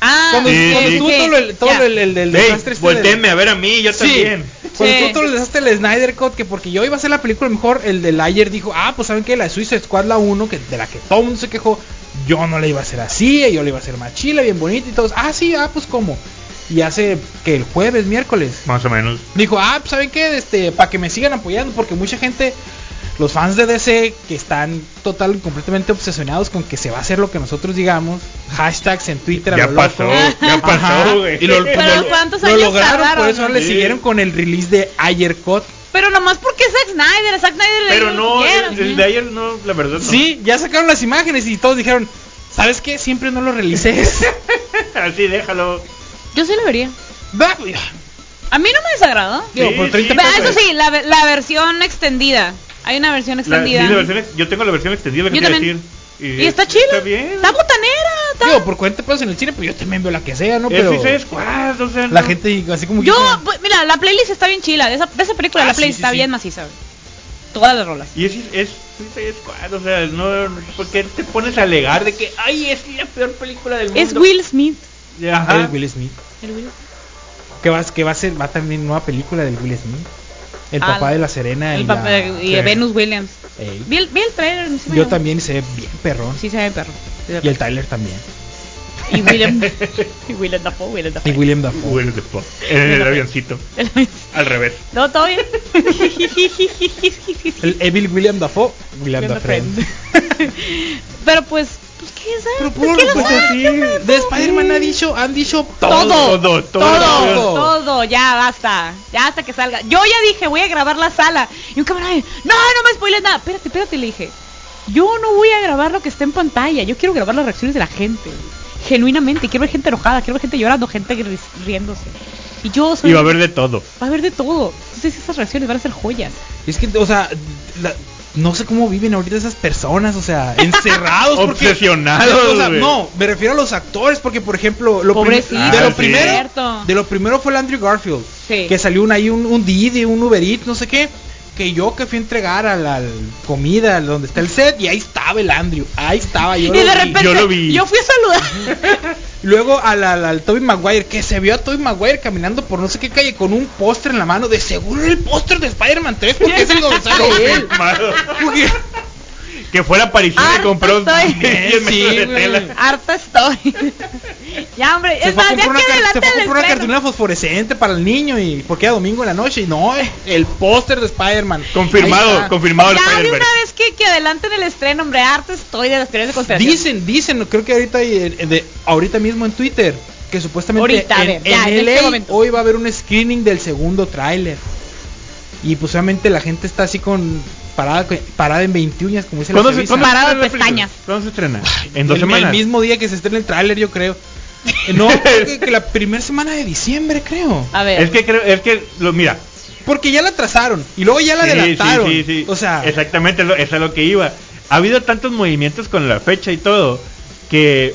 Ah, Cuando, Sí, cuando sí. estuvo todo, el, todo Ya. el, el, el desastre este volteenme del- a ver a mí, yo Sí. también. Cuando Sí. estuvo todo el desastre del Snyder Cut, que porque yo iba a hacer la película mejor, el del Ayer dijo, ah, pues saben que la de Suicide Squad, la 1, que de la que todo el mundo se quejó, yo no la iba a hacer así, yo la iba a hacer más chila, bien bonita y todos, ah, sí, ah, pues cómo. Y hace que el jueves, miércoles, Más o menos. dijo, ah, pues saben qué, este, para que me sigan apoyando, porque mucha gente, los fans de DC, que están total y completamente obsesionados con que se va a hacer lo que nosotros digamos, hashtags en Twitter, a Ya lo pasó, loco. ya pasó, güey. Y lo, Pero lo- ¿cuántos lo años lograron, por eso le Sí. siguieron con el release de Ayer Cut. Pero nomás porque es Zack Snyder, Zack Snyder le Pero no, el, el de ayer no, la verdad no. Sí, ya sacaron las imágenes y todos dijeron, ¿sabes qué? Siempre no lo relices. Así déjalo. Yo sí lo vería. Va, A mí no me desagradó. Digo, Sí, por 30 sí, Vea, pesos. eso sí, la, la versión extendida. Hay una versión La- extendida. sí, la versión ex- yo tengo la versión extendida, lo que Yo quiero también. decir. Y está chila. Está bien. Está botanera. Está... Digo, por 40 pesos en el cine, pues yo también veo la que sea, ¿no? Es Pero Squad, o sea, la gente así como Yo, pues, mira, la playlist está bien chila. De esa, de esa película, Ah, la sí, playlist sí, está sí. bien maciza. Todas las rolas. Y es, es Squad, o sea, no, ¿por qué te pones a alegar de que, ay, es la peor película del mundo? Es Will Smith. Ajá. Es Will Smith. El Will. Que va, que va a ser, va también nueva película del Will Smith. El Ah, papá de la Serena El y, papá la- y sí. Venus Williams. Vi el, vi el trailer. Yo también se ve bien perrón. Sí se ve se ve Y el. Tyler también. Y William. y William Dafoe. William Y Dafoe. William Dafoe. Will the fuck. En el avioncito, al revés. no, todo bien. El Evil William Dafoe. William William Dafoe. Dafoe. Pero pues, pues qué sabe. Pero Pues, por ¿qué pues va? así, de Spider-Man ha dicho, han dicho Todo, Todo, todo, todo. todo, Todo. ya basta, ya hasta que salga. Yo ya dije, voy a grabar la sala. Y un camarada, no, no me spoiles nada. Espérate, espérate, le dije. Yo no voy a grabar lo que está en pantalla. Yo quiero grabar las reacciones de la gente. Genuinamente, quiero ver gente enojada, quiero ver gente llorando, gente ri- riéndose. Y yo soy. Y va a haber de todo. Va a haber de todo. Entonces esas reacciones van a ser joyas. Es que, o sea, la- no sé cómo viven ahorita esas personas, o sea, encerrados. porque- Obsesionados, O sea, no, me refiero a los actores, porque por ejemplo, lo, Pobrecito, de, lo Ah, sí. primero, de lo primero fue el Andrew Garfield, Sí. que salió un, ahí un, un Didi, un Uber Eats, no sé qué, que yo que fui a entregar a la al comida donde está el set y ahí estaba el Andrew, ahí estaba yo. y lo de vi. repente, yo lo vi. yo fui a saludar. Luego al, al, al Tobey Maguire, que se vio a Tobey Maguire caminando por no sé qué calle con un póster en la mano, de seguro el póster de Spider-Man 3, porque es el donde sale él. Porque- Que fue la aparición que compró estoy. 10 metros Sí, de güey. tela. Harta estoy. ya, hombre, Se es más, ya comprar una, que se adelante fue a el comprar una cartulina fosforescente para el niño y porque era domingo en la noche y no, el póster de Spider-Man. Confirmado, confirmado el Ya de Spider-Verse. una vez que, que adelanten el estreno, hombre, harta estoy de las teorías de conspiración. Dicen, dicen, creo que ahorita hay, eh, de, ahorita mismo en Twitter que supuestamente Ahorita, en, ver, ya, en en este LA momento. hoy va a haber un screening del segundo tráiler. Y pues obviamente la gente está así con parada parada en 20 uñas como dice la ¿Cuándo se. ¿cuándo se estrena de la película? pestañas. ¿Cuándo se estrena? En dos el, semanas. el mismo día que se estrena el tráiler, yo creo. No, creo que, que la primera semana de diciembre, creo. A ver. Es que creo, es que, lo, mira. Porque ya la trazaron y luego ya la sí, adelantaron. Sí, sí, sí. O sea, exactamente, lo- eso es lo que iba. Ha habido tantos movimientos con la fecha y todo que,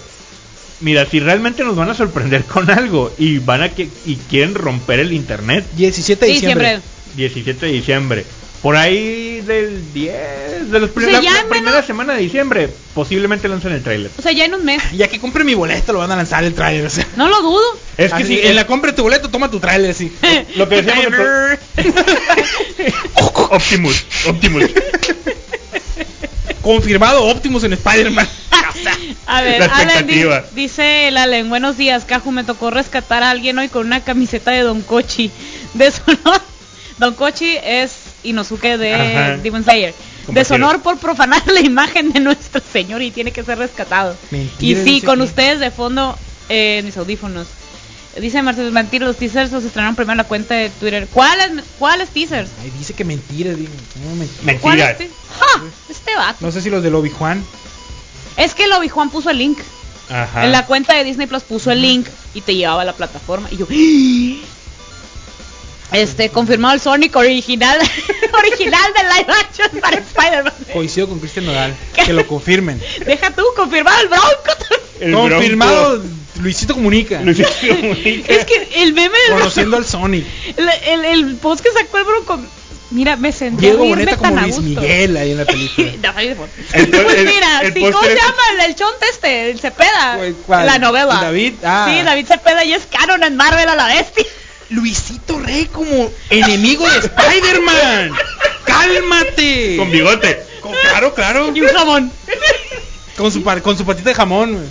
mira, si realmente nos van a sorprender con algo y van a que y quieren romper el internet, 17 de diciembre. siempre. 17 de diciembre. Por ahí del 10, de los O prim- sea, la, primera semana de diciembre, posiblemente lancen el tráiler. O sea, ya en un mes. Ya que compre mi boleto lo van a lanzar el tráiler. O sea. No lo dudo. Es que Así, sí, en la compra de tu boleto toma tu tráiler así. lo que decíamos Optimus, Optimus. Confirmado Optimus en Spider-Man. A ver, La Alan di- expectativa. dice el Allen, buenos días, Caju, me tocó rescatar a alguien hoy con una camiseta de Don Kochi. De Sonor. Don Kochi es Inosuke de Ajá. Demon Slayer. De. Sonor por profanar la imagen de nuestro señor y tiene que ser rescatado. Mentira, y sí, con que- ustedes de fondo eh, mis audífonos. Dice Marcelo Mentira, los teasers los estrenaron primero en la cuenta de Twitter. ¿Cuáles, ¿cuáles teasers? Ay, dice que mentira, digo. No, mentira. Mentira. ¿Cuáles te- ¡Ja! Este vato. No sé si los del Obi-Juan. Es que el Obi-Juan puso el link. Ajá. En la cuenta de Disney Plus puso el link y te llevaba a la plataforma. Y yo, este, confirmado el Sonic original, original de live action para Spider-Man. Coincido con Cristian Nodal. Que lo confirmen. Deja tú, confirmado el Bronco. El Confirmado Bronco. Luisito Comunica. Luisito Comunica. Es que el meme del Conociendo al Sonic. el, el, el post que sacó el Bronco Mira, me sentí Diego Boneta como Luis gusto. Miguel ahí en la película. El Pues el- mira, el sí, ¿cómo póster se llama el, el chonte este? El Cepeda. ¿Cuál- cuál? La novela. David, ah. Sí, David Cepeda y es canon en Marvel a la bestia. Luisito Rey como enemigo de Spider-Man. ¡Cálmate! Con bigote. Con- claro, claro. Y un jamón. Con su, par- con su patita de jamón. güey.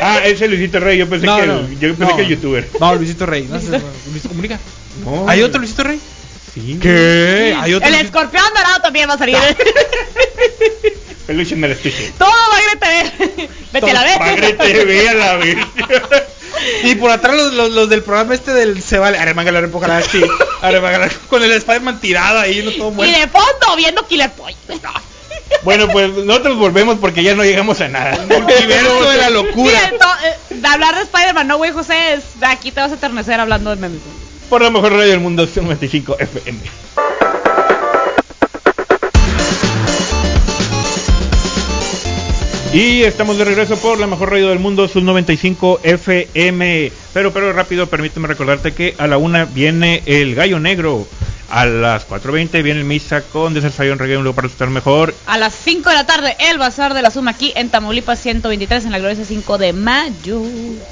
Ah, ese Luisito Rey, yo pensé No, que no. yo pensé no. que el youtuber. No, Luisito Rey. No sé, Luisito Comunica. No. ¿Hay otro Luisito Rey? Sí. ¿Qué? ¿Hay otro El Luisito- escorpión dorado también va a salir. Peluche en el estuche. Todo Bagre TV. Vete a la vez. Padre TV a la vez. Y por atrás los, los, los del programa este del se vale. Aremanga empujará así. Aremanga con el Spider-Man tirado ahí, no todo Y muerto. de fondo viendo Killer Boy. Bueno, pues nosotros volvemos porque ya no llegamos a nada. Multiverso de la Sí, locura. ento- eh, de hablar de Spider-Man, no, güey, José, es, de aquí te vas a eternecer hablando de memes. Por la mejor radio del mundo, 95 FM. Y estamos de regreso por la mejor radio del mundo, Sub 95 FM. Pero, pero rápido, permíteme recordarte que a la una viene el gallo negro. A las 4.20 viene el misa con Desafío en Reggae, un lugar para estar mejor. A las 5 de la tarde, el bazar de la suma aquí en Tamaulipas 123 en la gloriosa 5 de mayo.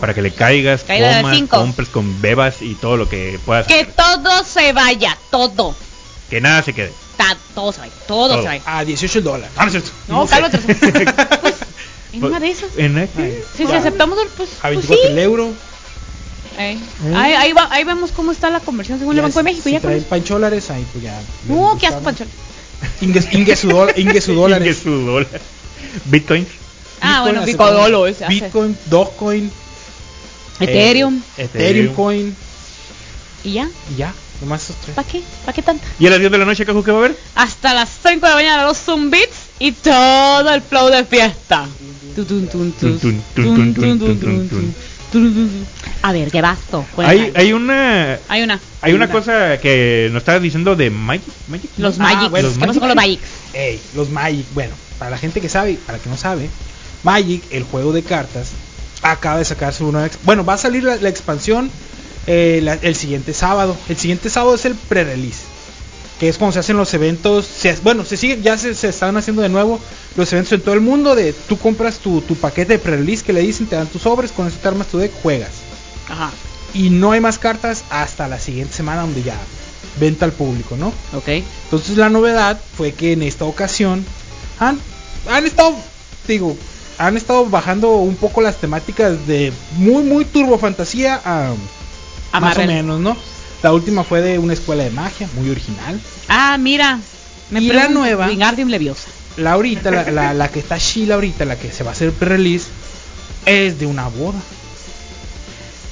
Para que le caigas, Caída comas, cinco. compres con bebas y todo lo que puedas. Que hacer. todo se vaya, todo. Que nada se quede. Ta- todo se vaya, todo, Todo. se vaya. A 18 dólares. No. No, sé. cálmate. Pues, en una de esas. ¿En? Ay. Sí, si aceptamos, el- pues, A pues 24 sí. el euro. Eh, Ahí, ahí, va- ahí vemos cómo está la conversión según el Banco de México. Si ya con traen eso. pancholares, ahí pues ya. No, qué asco, Pancho. Ingue, ingue su, dólar- ingue su Que dólares. su dólar. Bitcoin. Ah, bueno, hace Bicodolo. hace. Bitcoin, Dogecoin. Ethereum. eh, Ethereum Ethereum. Coin. ¿Y ya? Y ya, nomás esos tres. ¿Para qué? ¿Para qué tanta? ¿Y a las 10 de la noche, Caju, qué va a haber? Hasta las 5 de la mañana los Zumbits y todo el flow de fiesta. Tun, tun, tun, tun, Tun, tun, tun, tun, tun, tun, tun, tun. tun. A ver, ¿qué basto? Hay, hay una Hay una. hay una cosa que nos estabas diciendo de Magic. Magic? Los Ah, Magics. bueno, ¿Qué pasó con los Magics? Ey, los Magic. Bueno, para la gente que sabe y para que no sabe, Magic, el juego de cartas, acaba de sacarse una. ex- Bueno, va a salir la, la expansión eh, la- el siguiente sábado. El siguiente sábado es el pre-release. Que es cuando se hacen los eventos. se- bueno, se sigue, ya se, se están haciendo de nuevo los eventos en todo el mundo. De tú compras tu, tu paquete de pre-release que le dicen, te dan tus sobres, con eso te armas tu deck, juegas. Ajá. Y no hay más cartas hasta la siguiente semana donde ya venta al público, ¿no? Ok. Entonces la novedad fue que en esta ocasión han, han estado, digo, han estado bajando un poco las temáticas de muy, muy turbo fantasía a, A más o menos, ¿no? La última fue de una escuela de magia, muy original. Ah, mira. Me Y la nueva- Wingardium Leviosa. La ahorita, la, la, la que está Sheila ahorita, la que se va a hacer pre-release, es de una boda.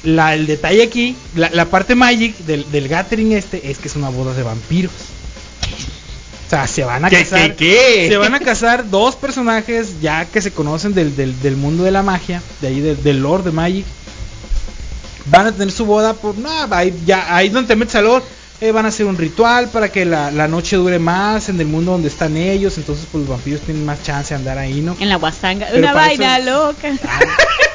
La, el detalle aquí, la, la parte magic del, del gathering este es que es una boda de vampiros. O sea, se van a ¿Qué, casar. qué, qué? Se van a casar dos personajes ya que se conocen del, del, del mundo de la magia, de ahí del, del lore de Magic. Van a tener su boda por no, ahí, ya ahí donde te metes al lore, eh, van a hacer un ritual para que la, la noche dure más en el mundo donde están ellos, entonces pues los vampiros tienen más chance de andar ahí, ¿no? En la guasanga. Pero Una vaina eso- loca.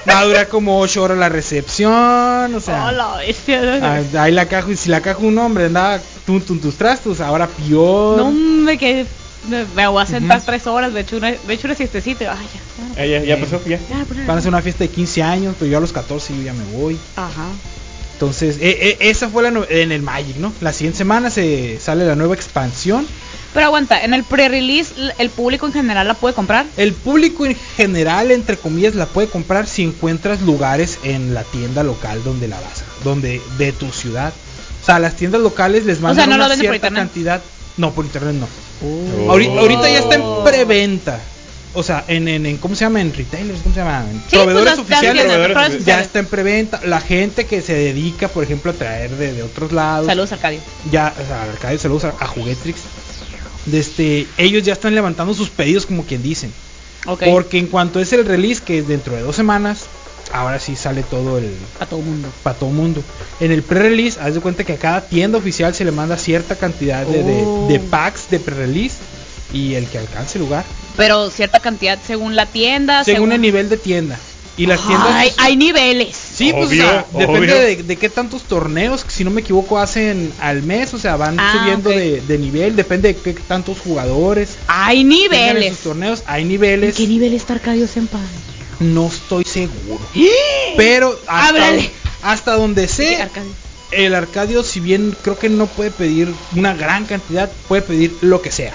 Va a durar como 8 horas la recepción, o sea, Hola, bestia. ah, ahí la caja, y si la caja un hombre andaba tun, tun, tus trastos, ahora peor. No, hombre, que me me voy a sentar tres horas. De hecho, una, de hecho, una siestecita. Ay, ya. Ya, ya pasó, ya. Ya, pues, Van a hacer una fiesta de 15 años, pero yo a los 14 yo ya me voy. Ajá. Entonces, e- e- esa fue la no- en el Magic, ¿no? La siguiente semana se sale la nueva expansión. Pero aguanta, en el pre-release, ¿el público en general la puede comprar? El público en general, entre comillas, la puede comprar si encuentras lugares en la tienda local donde la vas, a- donde de tu ciudad. O sea, las tiendas locales les mandan sea, no lo una cierta cantidad. No, por internet no. Oh. Ahorita, ahorita ya está en preventa. O sea, en, en, en- ¿cómo se llama? En retailers, ¿cómo se llama? En Sí, proveedores pues, oficiales. proveedores proveedores ya oficiales. está en preventa. La gente que se dedica, por ejemplo, a traer de, de otros lados. Saludos, Arcadio. ya, o sea, Arcadio saludos a, a Juguetrix. De este, ellos ya están levantando sus pedidos como quien dicen. Ok. Porque en cuanto es el release, que es dentro de dos semanas, ahora sí sale todo el A todo mundo. para todo mundo. En el pre-release, haz de cuenta que a cada tienda oficial se le manda cierta cantidad de, de- Oh. de packs de pre-release y el que alcance lugar. Pero cierta cantidad según la tienda. Según el nivel de tienda. Y las tiendas... Ay, hay niveles. Sí, pues o Obvio, sea, depende de, de qué tantos torneos, si no me equivoco, hacen al mes, o sea, van Ah, subiendo de, de nivel, depende de qué tantos jugadores. Hay tengan niveles. esos torneos, hay ¿En niveles, qué nivel está Arcadio Senpai? No estoy seguro. Pero hasta, donde sé, Arcadio. el Arcadio, si bien creo que no puede pedir una gran cantidad, puede pedir lo que sea.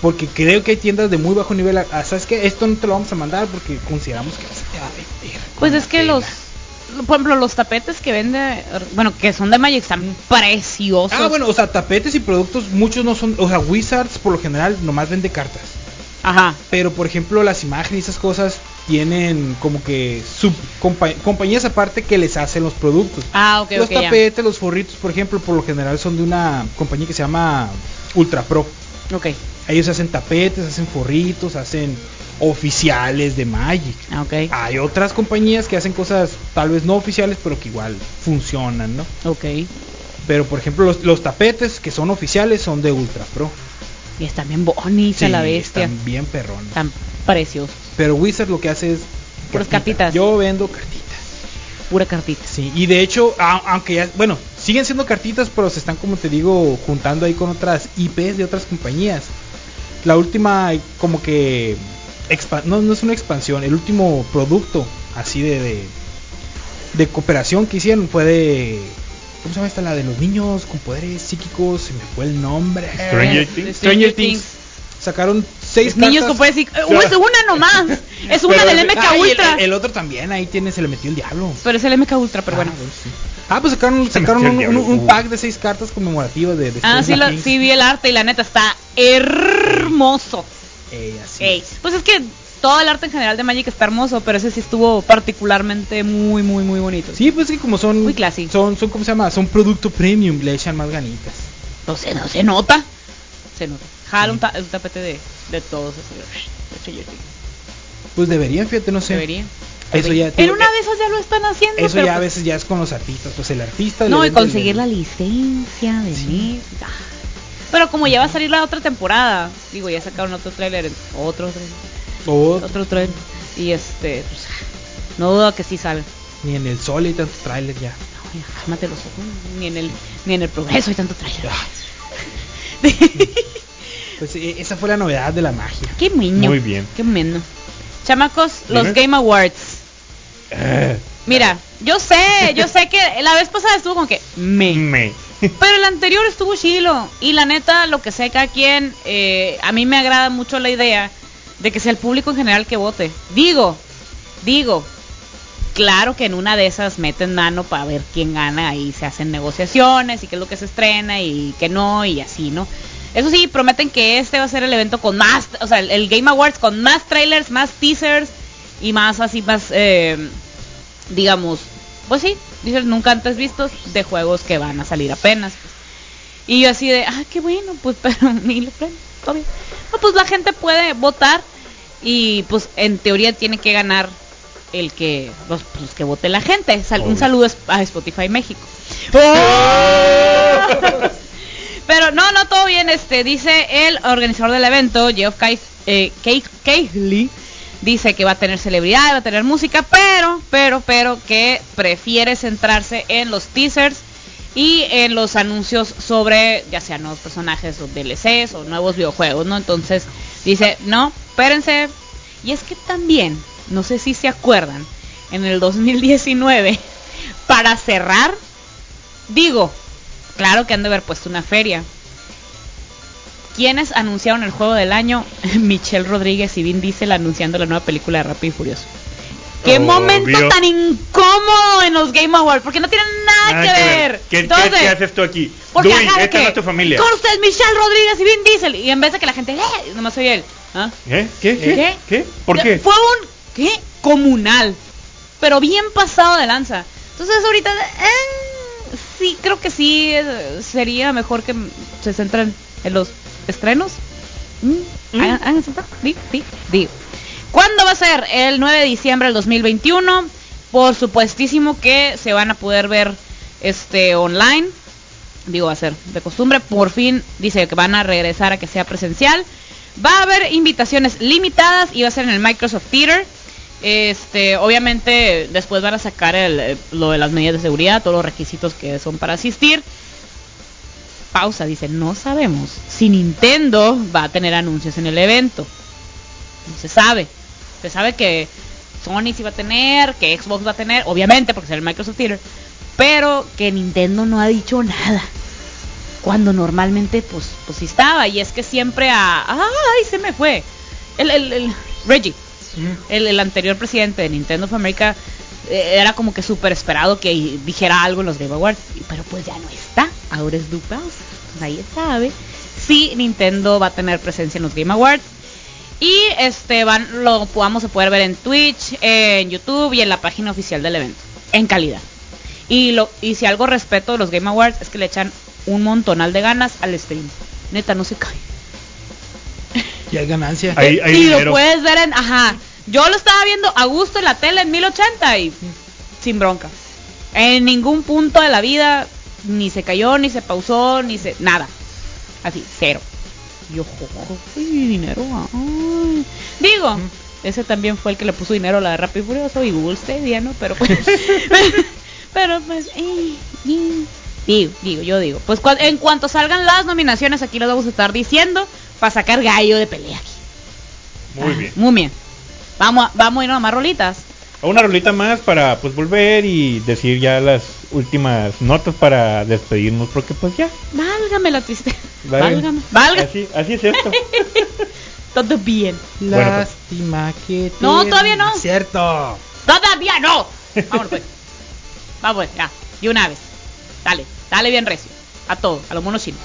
Porque creo que hay tiendas de muy bajo nivel. Ah, ¿Sabes qué? Esto no te lo vamos a mandar porque consideramos que no se te va a vender. Pues es que los, por ejemplo, los tapetes que vende, bueno, que son de Magic están preciosos. Ah, bueno, o sea, tapetes y productos, muchos no son. O sea, Wizards por lo general nomás vende cartas. Ajá. Pero por ejemplo, las imágenes y esas cosas tienen como que sub compa- compañías aparte que les hacen los productos. Ah, ok, los ya. tapetes, los forritos, por ejemplo, por lo general son de una compañía que se llama Ultra Pro. Ok. Ellos hacen tapetes, hacen forritos, hacen oficiales de Magic. Ah, ok. Hay otras compañías que hacen cosas tal vez no oficiales, pero que igual funcionan, ¿no? Ok. Pero por ejemplo, los, los tapetes que son oficiales son de Ultra Pro. Y están bien bonitas la bestia. Están bien perrones. Están preciosos. Pero Wizard lo que hace es. Puras cartita. cartitas. Yo vendo cartitas. Pura cartita. Sí, y de hecho, aunque ya. Bueno, siguen siendo cartitas, pero se están, como te digo, juntando ahí con otras IPs de otras compañías. La última, como que. no, no es una expansión. El último producto, así de. de, de cooperación que hicieron fue de. ¿Cómo se llama esta? La de los niños con poderes psíquicos. Se me fue el nombre. Stranger Things. Stranger Things. Sacaron seis Niños con poderes psic- eh, Es una nomás. Es una del el- MK ah, Ultra. El, otro también, ahí tiene, se le metió el diablo. Pero es el MK Ultra, pero bueno. Ah, sí. Ah, pues sacaron, sacaron un, un- diablo. un pack de seis cartas conmemorativas de, de Ah, sí, sí vi el arte y la neta está hermoso. Ey, así Ey, es. Pues es que todo el arte en general de Magic está hermoso, pero ese sí estuvo particularmente muy, muy, muy bonito. Sí, pues que como son. Muy classy. Son, son, ¿cómo se llama? Son producto premium, le echan más ganitas. No se, no se nota. Se nota. Jala un, ta- un tapete de, de todos Things. Pues deberían, fíjate, no sé. Debería. Eso ya. En una esas ya lo están haciendo. Eso pero ya a pues- veces ya es con los artistas. Pues el artista. No, y conseguir la licencia de Netflix. Ah. Pero como ya va a salir la otra temporada, digo, ya sacaron otro tráiler, otro tráiler, O otro tráiler. Y este, pues, no dudo que sí salga. ni en el sol hay tantos trailers ya. No, ya, cálmate los ojos. Ni en el, ni en el progreso hay tanto tráiler. Ah, Pues eh, esa fue la novedad de la magia. qué meño. Muy bien. Qué meño. Chamacos, los Dime. Game Awards. Eh, Mira, yo sé, yo sé que la vez pasada estuvo como que me. me. Pero el anterior estuvo chilo. Y la neta, lo que sé cada quien, eh, a mí me agrada mucho la idea de que sea el público en general que vote. Digo, digo, claro que en una de esas meten mano para ver quién gana y se hacen negociaciones y qué es lo que se estrena y qué no y así, ¿no? Eso sí, prometen que este va a ser el evento con más, o sea, el, Game Awards con más trailers, más teasers y más así, más, eh, digamos, pues sí, teasers nunca antes vistos de juegos que van a salir apenas. pues. Y yo así de, ah, qué bueno, pues, pero los premios, todo bien. No, pues la gente puede votar y pues en teoría tiene que ganar el que los, pues, los que vote la gente. Sal- un saludo a Spotify México. Pero no, no, todo bien. Este dice el organizador del evento, Geoff eh, dice que va a tener celebridad, va a tener música, pero, pero, pero que prefiere centrarse en los teasers y en los anuncios sobre ya sea nuevos personajes o DLCs o nuevos videojuegos, ¿no? Entonces dice, no, espérense. Y es que también, no sé si se acuerdan, en el 2019, para cerrar, digo, claro que han de haber puesto una feria. ¿Quiénes anunciaron el juego del año? Michelle Rodríguez y Vin Diesel anunciando la nueva película de Rápido y Furioso. ¡Qué Obvio. momento tan incómodo en los Game Awards! Porque no tienen nada, Nada que ver. ¿Qué, qué- Entonces, qué haces tú aquí? porque Dewey, esta no que, es tu familia. Con ustedes Michelle Rodríguez y Vin Diesel. Y en vez de que la gente, ¡eh! Nomás oye él. ¿Ah? ¿Eh? ¿Qué? ¿Qué? ¿Qué? ¿Qué? ¿Por qué? Fue un ¿qué? comunal, pero bien pasado de lanza. Entonces ahorita eh, sí creo que sí eh, sería mejor que se centren en los estrenos. Mm, Mm. háganse di- di- digo. ¿Cuándo va a ser? El 9 de diciembre del 2021. Por supuestísimo que se van a poder ver este online. Digo, va a ser de costumbre. Por fin dice que van a regresar a que sea presencial. Va a haber invitaciones limitadas y va a ser en el Microsoft Theater. Este, obviamente después van a sacar el, eh, lo de las medidas de seguridad, todos los requisitos que son para asistir. Pausa, dice, no sabemos si Nintendo va a tener anuncios en el evento. No se sabe. Se sabe que Sony sí va a tener, que Xbox va a tener, obviamente porque es el Microsoft Theater, pero que Nintendo no ha dicho nada. Cuando normalmente pues pues sí estaba y es que siempre a ay, se me fue. El el, el Reggie, el, el anterior presidente de Nintendo of America eh, era como que súper esperado que dijera algo en los Game Awards, pero pues ya no está, ahora es Duke. Pues Nadie sabe si Nintendo va a tener presencia en los Game Awards. Y este van lo vamos a poder ver en Twitch, en YouTube y en la página oficial del evento, en calidad. Y lo y si algo respeto de los Game Awards es que le echan un montonal de ganas al stream. Neta, no se cae. Y hay ganancia. Hay y dinero. lo puedes ver en, ajá. Yo lo estaba viendo a gusto en la tele en 1080 y sin bronca. En ningún punto de la vida ni se cayó, ni se pausó, ni se nada. Así, cero. Yo, jo, jo, uy, dinero. ay. Digo, ese también fue el que le puso dinero a la de Rápido y Furioso y Google Stadia, ¿no? Pero pues pero pues eh, eh. digo, digo, yo digo, pues en cuanto salgan las nominaciones aquí las vamos a estar diciendo para sacar gallo de pelea aquí. Muy bien. Muy bien. Vamos, a- vamos a irnos a más rolitas. A Una rolita más para pues volver y decir ya las últimas notas para despedirnos porque pues ya. Válgame la tristeza. Vale. Válgame. Válgame. Así, así es esto. Todo bien. Bueno, pues. Lástima que te- No, todavía no. Cierto. Todavía no. Vámonos pues. Vamos, ya. De una vez. Dale. Dale bien recio. A todo. A los monos chinos.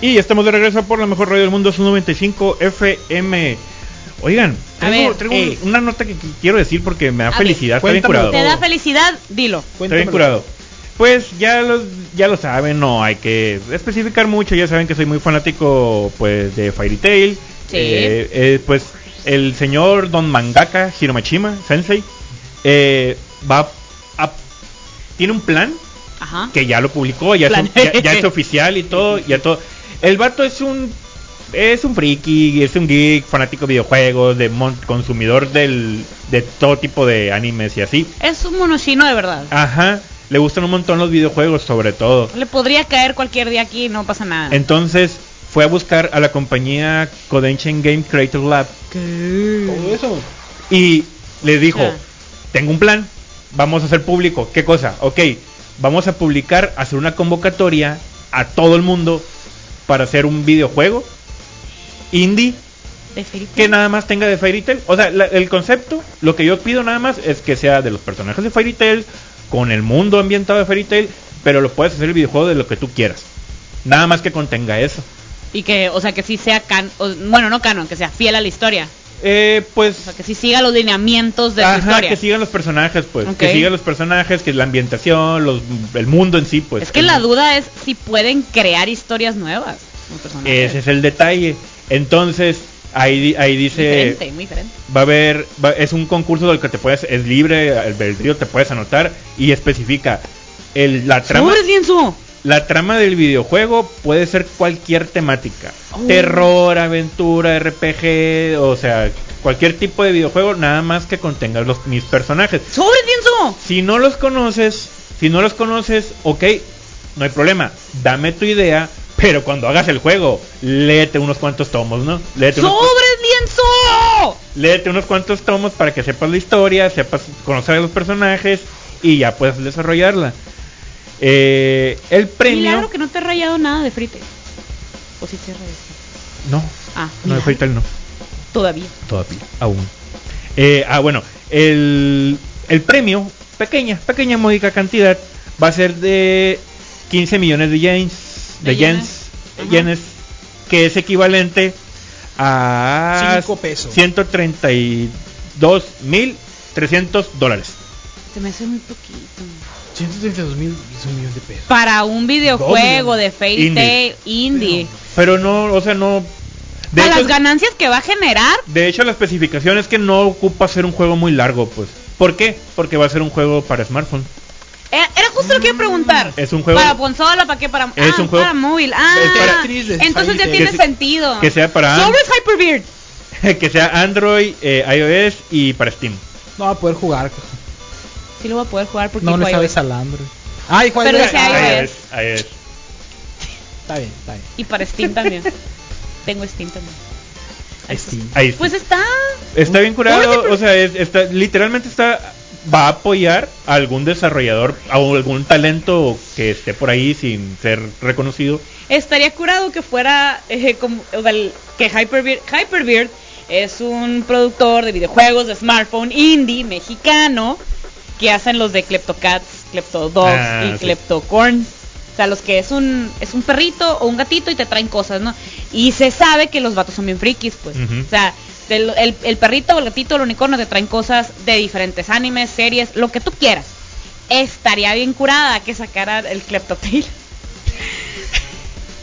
Y estamos de regreso por la mejor radio del mundo, su 95 FM. Oigan, ver, traigo eh. una nota que qu- quiero decir porque me da A felicidad, está bien curado. ¿Te da felicidad? Dilo. Está bien curado. Pues ya lo, ya lo saben, no hay que especificar mucho, ya saben que soy muy fanático pues de Fairy Tail. Sí. Eh, eh, pues el señor Don Mangaka Hiromashima Sensei eh, va a, tiene un plan Ajá. que ya lo publicó, ya, es, ya, ya es oficial y todo, ya todo. El vato es un es un friki, es un geek, fanático de videojuegos, de mon- consumidor del, de todo tipo de animes y así. Es un mono chino de verdad. Ajá, le gustan un montón los videojuegos sobre todo. Le podría caer cualquier día aquí, no pasa nada. Entonces fue a buscar a la compañía Kodansha Game Creator Lab Todo eso. y le dijo, tengo un plan, vamos a hacer público. ¿Qué cosa? Ok, vamos a publicar, hacer una convocatoria a todo el mundo para hacer un videojuego indie De Fairy que nada más tenga de Fairy Tail. O sea, la- el concepto, lo que yo pido nada más es que sea de los personajes de Fairy Tail, con el mundo ambientado de Fairy Tail, pero lo puedes hacer el videojuego de lo que tú quieras. Nada más que contenga eso. Y que, o sea, que sí sea can... o- bueno, no canon, que sea fiel a la historia. Eh, pues... O sea, que sí siga los lineamientos de Ajá, historia. que sigan los personajes, pues. Que sigan los personajes, que la ambientación, los, el mundo en sí, pues. es que la duda es si pueden crear historias nuevas. Ese es el detalle. Entonces, ahí, ahí dice... Diferente, muy diferente. Va a haber, va- es un concurso del que te puedes, es libre, el albedrío te puedes anotar y especifica el, la trama. La trama del videojuego puede ser cualquier temática, Oh. terror, aventura, RPG, o sea, cualquier tipo de videojuego, nada más que contenga los mis personajes. ¡Sobres, lienzo! Si no los conoces, si no los conoces, ok, no hay problema, dame tu idea, pero cuando hagas el juego, léete unos cuantos tomos, ¿no? Léete unos cu- ¡Sobres, lienzo! léete unos cuantos tomos para que sepas la historia, sepas conocer a los personajes y ya puedas desarrollarla. Eh, el premio. Milagro que no te he rayado nada de frite. O si te rayado. No, Ah, no, de Tail no, Todavía. todavía, aún. Eh, ah, bueno, el, el premio, pequeña, pequeña módica cantidad, va a ser de 15 millones de yens, de, De yens, yenes. Yenes, que es equivalente a Cinco pesos. 132 mil 300 dólares. Se me hace muy poquito. 132 mil es un millón de pesos. Para un videojuego de Fairy Indie. Indie. Pero no, o sea, no. De a hecho, las ganancias que va a generar. de hecho, la especificación es que no ocupa ser un juego muy largo, pues. ¿Por qué? Porque va a ser un juego para smartphone. Era, era justo lo que iba a preguntar. Es un juego- Para consola, ¿para qué? Para, Es ah, un juego- para móvil. Ah, para- entonces ya tiene sentido. Que sea para- Sobres Hyperbeard. que sea Android, eh, iOS y para Steam. No va a poder jugar. Sí lo voy a poder jugar porque No le sabes iOS. al Android. Ah, hijo Pero dice iOS. Está bien, está bien. Y para Steam también. Tengo Steam también. Ahí sí. Ahí está. Pues está. Está bien curado, o sea, es- está, literalmente está va a apoyar a algún desarrollador, a algún talento que esté por ahí sin ser reconocido. Estaría curado que fuera eh, como o sea, el- que Hyperbeard, Hyperbeard es un productor de videojuegos de smartphone indie mexicano que hacen los de Kleptocats, Kleptodogs Ah, y sí. Kleptocorns. O sea, los que es un es un perrito o un gatito y te traen cosas, ¿no? Y se sabe que los vatos son bien frikis, pues. O sea, el, el- el perrito o el gatito o el unicornio te traen cosas de diferentes animes, series, lo que tú quieras. Estaría bien curada que sacara el Kleptotail.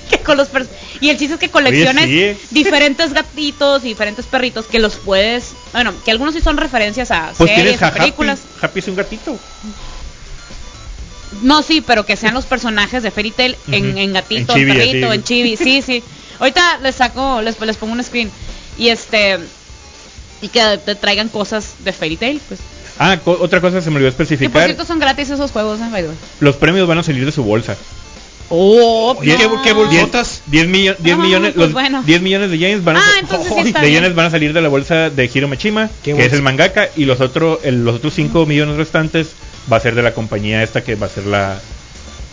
que con los pers- y el chiste es que colecciones Oye, sí. diferentes gatitos y diferentes perritos que los puedes, bueno, que algunos sí son referencias a Pues series a películas. Happy. Happy es un gatito. No, sí, pero que sean los personajes de Fairy Tail en, Ujú. en gatito, En chibi, perrito, en chibi, sí, sí. Ahorita les saco, les, les pongo un screen y este y que te traigan cosas de Fairy Tail, pues. Ah, co- otra cosa se me olvidó Que por especificar. cierto son gratis esos juegos, ¿eh? Los premios van a salir de su bolsa. Oh, ¿qué- qué bolsotas? 10, millo- 10 Ah, millones, pues los bueno. 10 millones de yenes van a, Ah, sí de yenes van a salir de la bolsa de Hiro Machima, ¿Qué que bolsa? es el mangaka, y los otros el- los otros 5 millones restantes va a ser de la compañía esta que va a ser la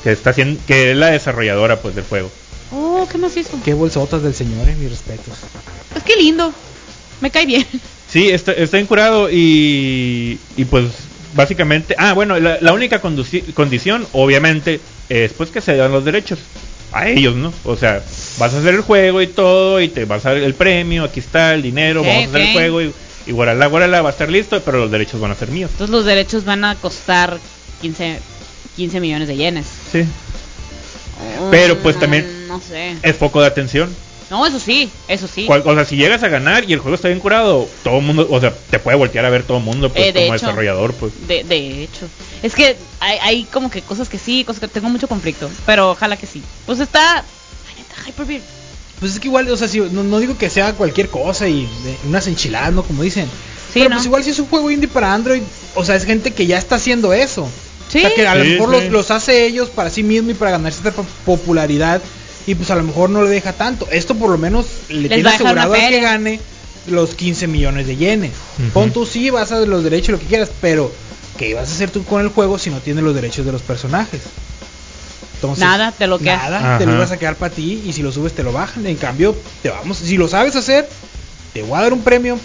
que está haciendo que es la desarrolladora pues del juego. Oh, ¿qué más hizo? Qué bolsotas del señor, eh, mis respetos. Pues qué lindo. Me cae bien. Sí, está, está incurado y, y pues básicamente, ah, bueno, la, la única condición obviamente es pues que se dan los derechos a ellos, ¿no? O sea, vas a hacer el juego y todo y te vas a dar el premio, aquí está el dinero, Ok, vamos a hacer el juego y, y guarala, guarala, va a estar listo, pero los derechos van a ser míos. Entonces los derechos van a costar 15, 15 millones de yenes. Sí. Pero, pues, Mm, también- No sé. Es foco de atención. No, eso sí, eso sí. Cual- o sea, si llegas a ganar y el juego está bien curado, todo el mundo, o sea, te puede voltear a ver todo el mundo pues Eh, de como hecho. desarrollador, pues. De, de hecho. Es que hay, hay como que cosas que sí, cosas que tengo mucho conflicto. Pero ojalá que sí. Pues está. Hyperbeard. Pues es que igual, o sea, si, no, no digo que sea cualquier cosa y de- unas enchiladas, ¿no? Como dicen. Sí, Pero ¿no? pues igual si es un juego indie para Android, o sea, es gente que ya está haciendo eso. Sí. O sea, que a lo mejor sí. los, los hace ellos para sí mismo y para ganarse esta po- popularidad. Y pues a lo mejor no le deja tanto. Esto por lo menos le Les tiene a asegurado al que gane los 15 millones de yenes. Ujú. Pon tú sí, vas a los derechos, lo que quieras, pero ¿qué vas a hacer tú con el juego si no tienes los derechos de los personajes? Entonces, Nada, te lo quedas. Nada, te lo ibas a quedar para ti y si lo subes te lo bajan. En cambio, te vamos, si lo sabes hacer, te voy a dar un premio.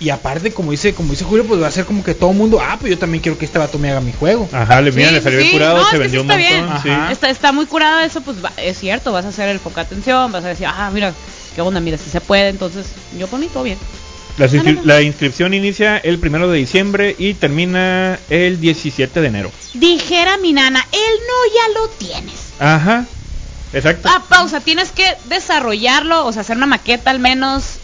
Y aparte, como dice, como dice Julio, pues va a ser como que todo el mundo, ah, pues yo también quiero que este vato me haga mi juego. Ajá, le, mira, Sí, le salió sí, bien curado, No, se vendió sí un está bien. montón. sí. Ajá. Está, está muy curado eso, pues va- es cierto, vas a hacer el foco de atención, vas a decir, ah, mira, qué onda, mira, si se puede, entonces yo por mí todo bien. La, inscri- no, no. la inscripción inicia el primero de diciembre y termina el 17 de enero. Dijera mi nana, él no ya lo tienes. Ajá, exacto. Ah, pausa, tienes que desarrollarlo, o sea, hacer una maqueta al menos,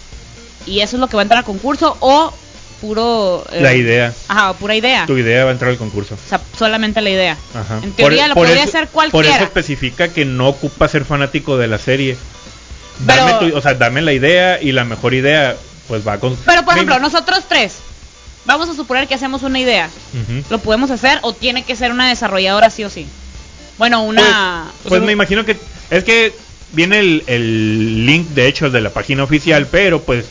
y eso es lo que va a entrar al concurso, o puro... eh, la idea, Ajá, pura idea. tu idea va a entrar al concurso. O sea, solamente la idea. Ajá. En teoría lo podría eso- hacer Por cualquiera. eso especifica que no ocupa ser fanático de la serie. Pero- Dame tu- o sea, dame la idea y la mejor idea, pues va con. Pero por ejemplo, nosotros tres, vamos a suponer que hacemos una idea. ¿Lo podemos hacer o tiene que ser una desarrolladora sí o sí? Bueno, una... Pues, pues me imagino que es que viene el, el link de hecho de la página oficial, pero pues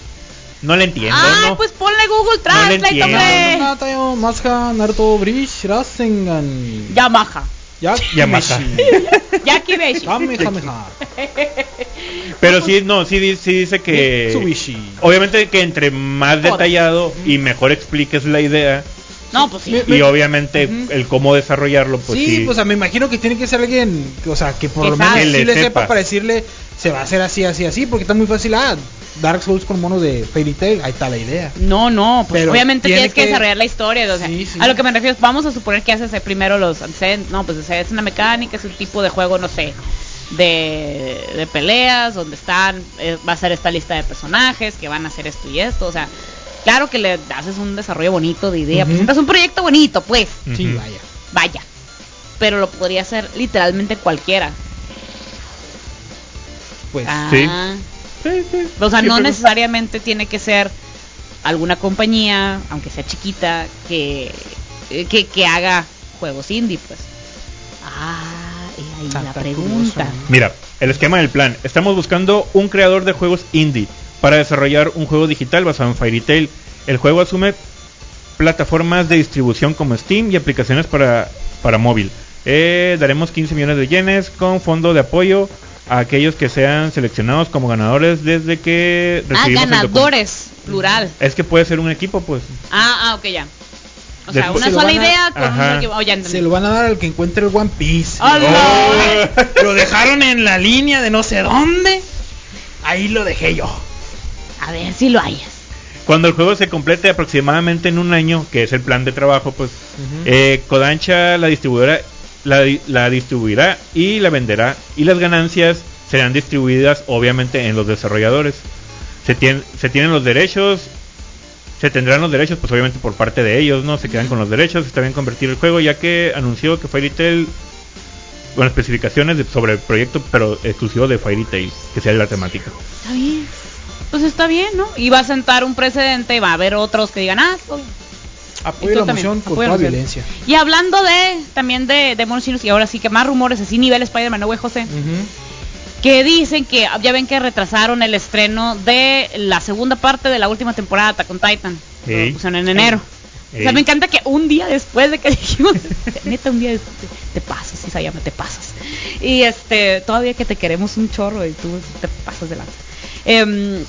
no le entiendo, ah, ¿no? pues ponle Google le Translate, entiendo. hombre. Natayo, Masha, Naruto, Bridge, Rasengan. Yamaha. Ya, Yamaha. Kamehameha. Pero sí, no, sí, sí dice que Mitsubishi. obviamente que entre más detallado y mejor expliques la idea No, pues sí. Me- y obviamente el cómo desarrollarlo, pues sí, sí. pues o sea, me imagino que tiene que ser alguien, o sea, que por lo menos sí le, le sepa. para decirle, se va a hacer así, así, así, porque está muy fácil, ah, Dark Souls con mono de Fairy Tail, ahí está la idea. No, no, pues Pero obviamente tiene tienes que, que- desarrollar la historia. o sea, Sí, sí. A lo que me refiero es, vamos a suponer que haces primero los antecedentes. No, pues o sea, es una mecánica, es un tipo de juego, no sé, de, de peleas, donde están, eh, va a ser esta lista de personajes que van a hacer esto y esto. O sea, claro que le haces un desarrollo bonito de idea, presentas un proyecto bonito, pues. Sí, vaya. vaya. pero lo podría hacer literalmente cualquiera. Pues Ah. sí. Sí, sí. O sea, no necesariamente tiene que ser alguna compañía, aunque sea chiquita, que, eh, que, que haga juegos indie, pues. Ah, y ahí la pregunta. curioso, Mira, el esquema del plan. Estamos buscando un creador de juegos indie para desarrollar un juego digital basado en Fairy Tail. El juego asume plataformas de distribución como Steam y aplicaciones para, para móvil. Eh, daremos 15 millones de yenes con fondo de apoyo a aquellos que sean seleccionados como ganadores desde que Ah, recibimos el documento. ganadores, plural. Es que puede ser un equipo, pues. Ah, ah, ok, ya. O sea, Después una se sola van a- idea con Ajá. un equipo. Oh, ya. Se lo van a dar al que encuentre el One Piece. ¡Ah, no! Oh. Lo dejaron en la línea de no sé dónde. Ahí lo dejé yo. A ver si lo hayas. Cuando el juego se complete aproximadamente en un año, que es el plan de trabajo, pues eh, Kodansha la distribuidora la, di- la distribuirá y la venderá y las ganancias serán distribuidas obviamente en los desarrolladores. Se, tien- se tienen los derechos, se tendrán los derechos pues obviamente por parte de ellos, ¿no? Se quedan con los derechos, está bien convertir el juego ya que anunció que Fairy Tail con especificaciones de- sobre el proyecto pero exclusivo de Fairy Tail, que sea la temática. Está bien. Pues está bien, ¿no? Y va a sentar un precedente, va a haber otros que digan, ah. Y Apoyo la moción con apoya toda la violencia. Y hablando de también de, de monos y ahora sí que más rumores, así nivel Spider-Man, ¿no, güey, José? Que dicen que ya ven que retrasaron el estreno de la segunda parte de la última temporada Attack on Titan. Ey. Lo pusieron en enero. O sea, me encanta que un día después de que dijimos, neta, un día después, te pasas, se llama, te pasas. Y este, todavía que te queremos un chorro y tú te pasas delante. Em,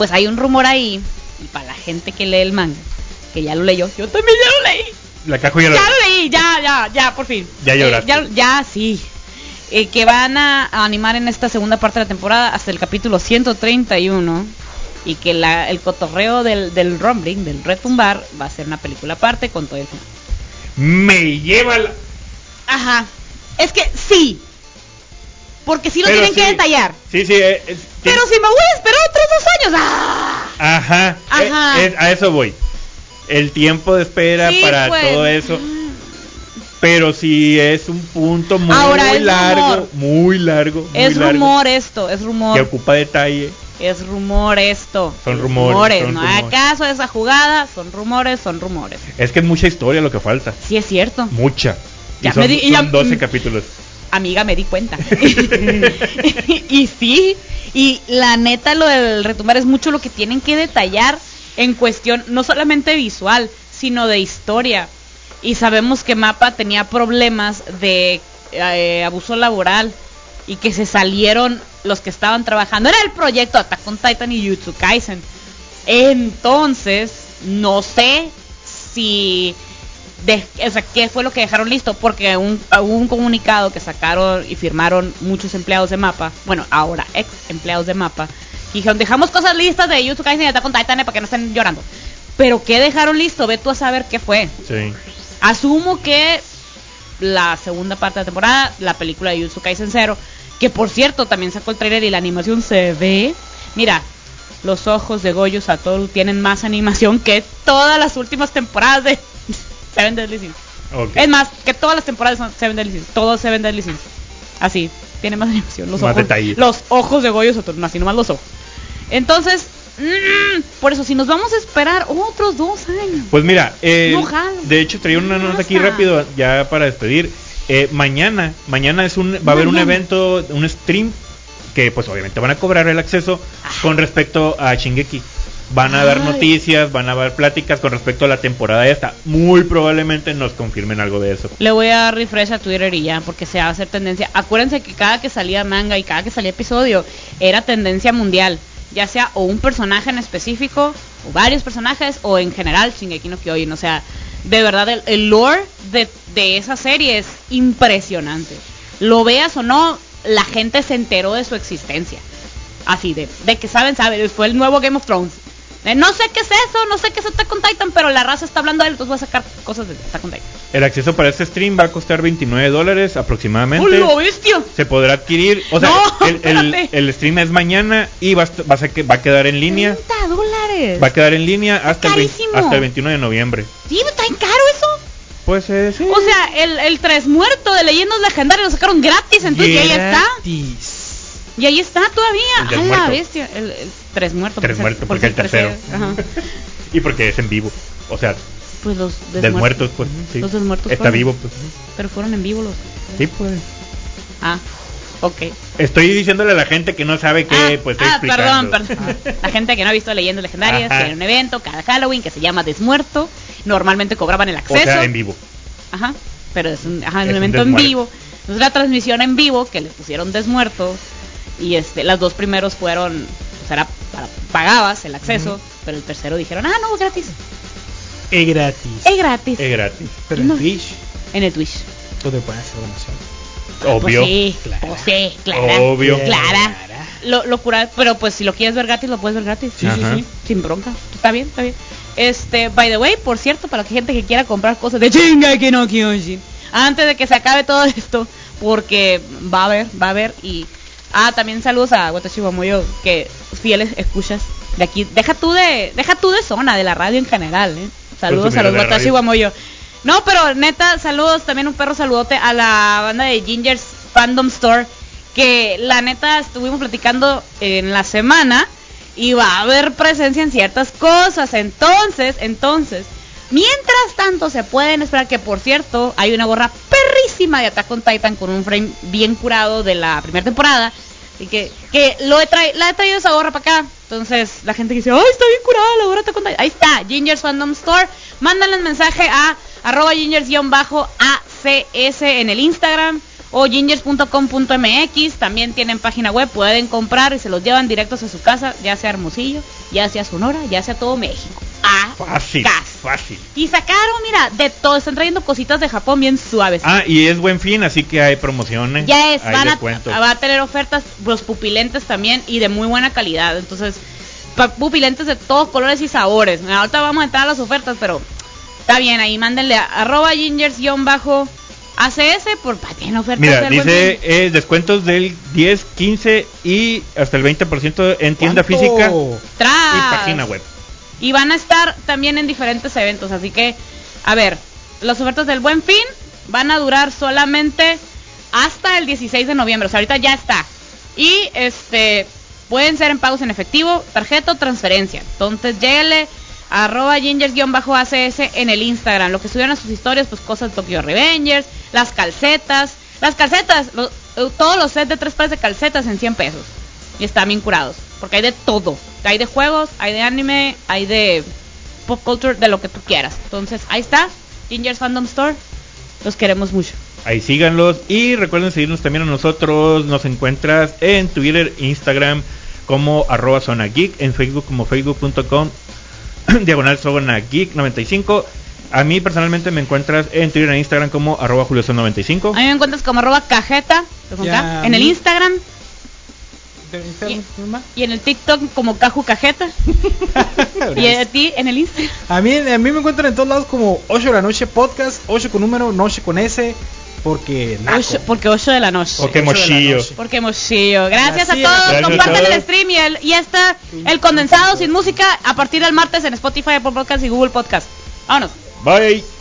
pues hay un rumor ahí, y para la gente que lee el manga, que ya lo leyó, yo también ya lo leí. La cajo ya Ya lo leí, ya, ya, ya, por fin. Ya Eh, lloraste. ya, ya, sí. Eh, que van a, a animar en esta segunda parte de la temporada hasta el capítulo 131. Y que la, el cotorreo del, del rumbling, del retumbar, va a ser una película aparte con todo el final. Me lleva la... Ajá. Es que sí. Porque sí lo Pero tienen que sí. detallar. Sí, sí. eh, eh, Pero si me voy a esperar otros dos años. ¡ah! Ajá. Ajá. eh, eh, a eso voy. El tiempo de espera Sí, para pues. todo eso. Pero sí es un punto muy Ahora, es largo, rumor. muy largo. muy Es largo, rumor esto, es Que rumor. ocupa detalle. Es rumor esto. Son rumores, son no rumores. acaso esa jugada, son rumores, son rumores. Es que es mucha historia lo que falta. Sí es cierto. Mucha. Y Ya son, me di- y ya- son 12 mm. capítulos. Amiga, me di cuenta. y sí, y la neta lo del retumbar es mucho lo que tienen que detallar en cuestión no solamente visual, sino de historia. Y sabemos que Mapa tenía problemas de eh, abuso laboral y que se salieron los que estaban trabajando. Era el proyecto Attack on Titan y Jutsu Kaisen. Entonces, no sé si de, o sea, qué fue lo que dejaron listo, porque un, hubo un comunicado que sacaron y firmaron muchos empleados de Mapa, bueno, ahora ex empleados de Mapa, y dijeron, dejamos cosas listas de YouTube Kaisen y Attack on Titan para que no estén llorando. Pero ¿qué dejaron listo? Ve tú a saber qué fue. Sí. Asumo que la segunda parte de la temporada, la película de Jujutsu Kaisen Zero, que por cierto también sacó el trailer y la animación se ve. Mira, los ojos de Goyo Satoru tienen más animación que todas las últimas temporadas de Seven Deadly Sins. Ok. Es más, que todas las temporadas son Seven Deadly Sins. Todos Seven Deadly Sins. Así, tiene más animación. Los Más ojos, detalle. los ojos de Goyo Satoru, así nomás los ojos. Entonces, mm, por eso, si nos vamos a esperar otros dos años. Pues mira, eh, No jalo. de hecho traía una No nota aquí rápido ya para despedir. Eh, mañana, mañana es un, va a haber un evento, un stream que pues obviamente van a cobrar el acceso con respecto a Shingeki. Van a dar Ay. noticias, van a dar pláticas con respecto a la temporada esta. Muy probablemente nos confirmen algo de eso. Le voy a dar refresh a Twitter y ya, porque se va a hacer tendencia. Acuérdense que cada que salía manga y cada que salía episodio era tendencia mundial. Ya sea o un personaje en específico, o varios personajes, o en general Shingeki no Kyojin. O sea, de verdad el, el lore de, de esa serie es impresionante. Lo veas o no, la gente se enteró de su existencia. Así, de, de que saben, saben. Fue el nuevo Game of Thrones. Eh, no sé qué es eso, no sé qué es Attack on Titan, pero la raza está hablando de él, entonces voy a sacar cosas de Attack on Titan. El acceso para este stream va a costar 29 dólares aproximadamente. ¡Hola, bestia! Se podrá adquirir, o sea, No, el, el- stream es mañana y va va a va a quedar en línea. 30 dólares. Va a quedar en línea hasta el, vein- Carísimo. hasta el 21 de noviembre. Sí, está bien caro eso. Pues eh, sí. O sea, el, el tres muerto de leyendas legendarias lo sacaron gratis en Twitch y ahí está. Y ahí está todavía. A la bestia. El, el tres muerto. Tres por ser- muerto, por porque el tercero. Ajá. Y porque es en vivo. O sea, Pues los del muerto, pues. Sí. Los desmuertos Está fueron- vivo, pues. Pero fueron en vivo los. Sí, pues. Ah, ok. Estoy diciéndole a la gente que no sabe que, ah, pues estoy ah, perdón, explicando. perdón. La gente que no ha visto Leyendas Legendarias, tiene un evento cada Halloween que se llama Desmuerto. Normalmente cobraban el O acceso. sea, en vivo. Ajá. Pero es un, ajá, Es un un evento en vivo. Es una transmisión en vivo que le pusieron Desmuerto. Y este, las dos primeros fueron, o sea, era para, pagabas el acceso, pero el tercero dijeron, ah, no, gratis. Es gratis. Es gratis. Es gratis. Pero en No. Twitch, En el Twitch. tú te puedes hacer donación. Obvio. Pues sí, Clara. pues sí, clara. Obvio. Clara. Lo, lo cura- pero pues si lo quieres ver gratis, lo puedes ver gratis. Sí, sí, Ajá. sí. Sin bronca. Está bien, está bien. Este, by the way, por cierto, para la gente que quiera comprar cosas de chinga que no Kyojin, antes de que se acabe todo esto, porque va a haber, va a haber y ah, también saludos a Watashi Moyo, que fieles escuchas de aquí. Deja tú de deja tú de zona de la radio en general, ¿eh? Saludos a los Watashi. No, pero neta, saludos también un perro saludote a la banda de Ginger's Fandom Store que la neta estuvimos platicando en la semana y va a haber presencia en ciertas cosas. Entonces, entonces, mientras tanto se pueden esperar que por cierto, hay una gorra perrísima de Attack on Titan con un frame bien curado de la primera temporada. Y que, que lo he la he traído esa gorra para acá. Entonces, la gente que dice, ¡ay, está bien curada la gorra Attack on Titan! Ahí está, Ginger's Fandom Store. Mándanles mensaje a arroba gingers-acs en el Instagram o gingers.com.mx. También tienen página web, pueden comprar y se los llevan directos a su casa, ya sea Hermosillo, ya sea Sonora, ya sea todo México. A Fácil. Fácil. Y sacaron, mira, de todo, están trayendo cositas de Japón bien suaves. Ah, y es buen fin, así que hay promociones. Ya es, hay van a, va a tener ofertas, los pupilentes también y de muy buena calidad. Entonces, pupilentes de todos colores y sabores. Ahorita vamos a entrar a las ofertas, pero está bien, ahí mándenle a arroba gingers-acs por pa, tienen ofertas. Mira, dice eh, descuentos del 10, 15 y hasta el 20% en tienda ¿Cuánto? física Tras. y página web. Y van a estar también en diferentes eventos. Así que, a ver, las ofertas del buen fin van a durar solamente hasta el 16 de noviembre. O sea, ahorita ya está. Y este pueden ser en pagos en efectivo, tarjeta o transferencia. Entonces, lléguele a arroba gingers-acs en el Instagram. Lo que subieron a sus historias, pues cosas de Tokyo Revengers, las calcetas. Las calcetas, lo- todos los sets de tres pares de calcetas en 100 pesos. Y están bien curados. Porque hay de todo. Hay de juegos, hay de anime, hay de pop culture, de lo que tú quieras. Entonces, ahí está. Ginger's Fandom Store. Los queremos mucho. Ahí síganlos y recuerden seguirnos también a nosotros. Nos encuentras en Twitter, Instagram como arroba zona geek, en Facebook como facebook.com diagonal zona geek 95. A mí personalmente me encuentras en Twitter e Instagram como arroba julioson95. A mí me encuentras como arroba cajeta en el Instagram ¿De Instagram, mamá? y en el TikTok como Caju Cajeta. y a ti en el Instagram. A mí, a mí me encuentran en todos lados como 8 de la noche podcast, 8 con número, noche con S, porque naco. Ocho- porque 8 de la noche. Porque Ocho de la mochillo. noche. Porque mochillo. Gracias a Gracias. todos. Gracias a Compartan todos. el stream y, el, y está el condensado sin música a partir del martes en Spotify, Apple Podcast y Google Podcast. Vámonos. Bye.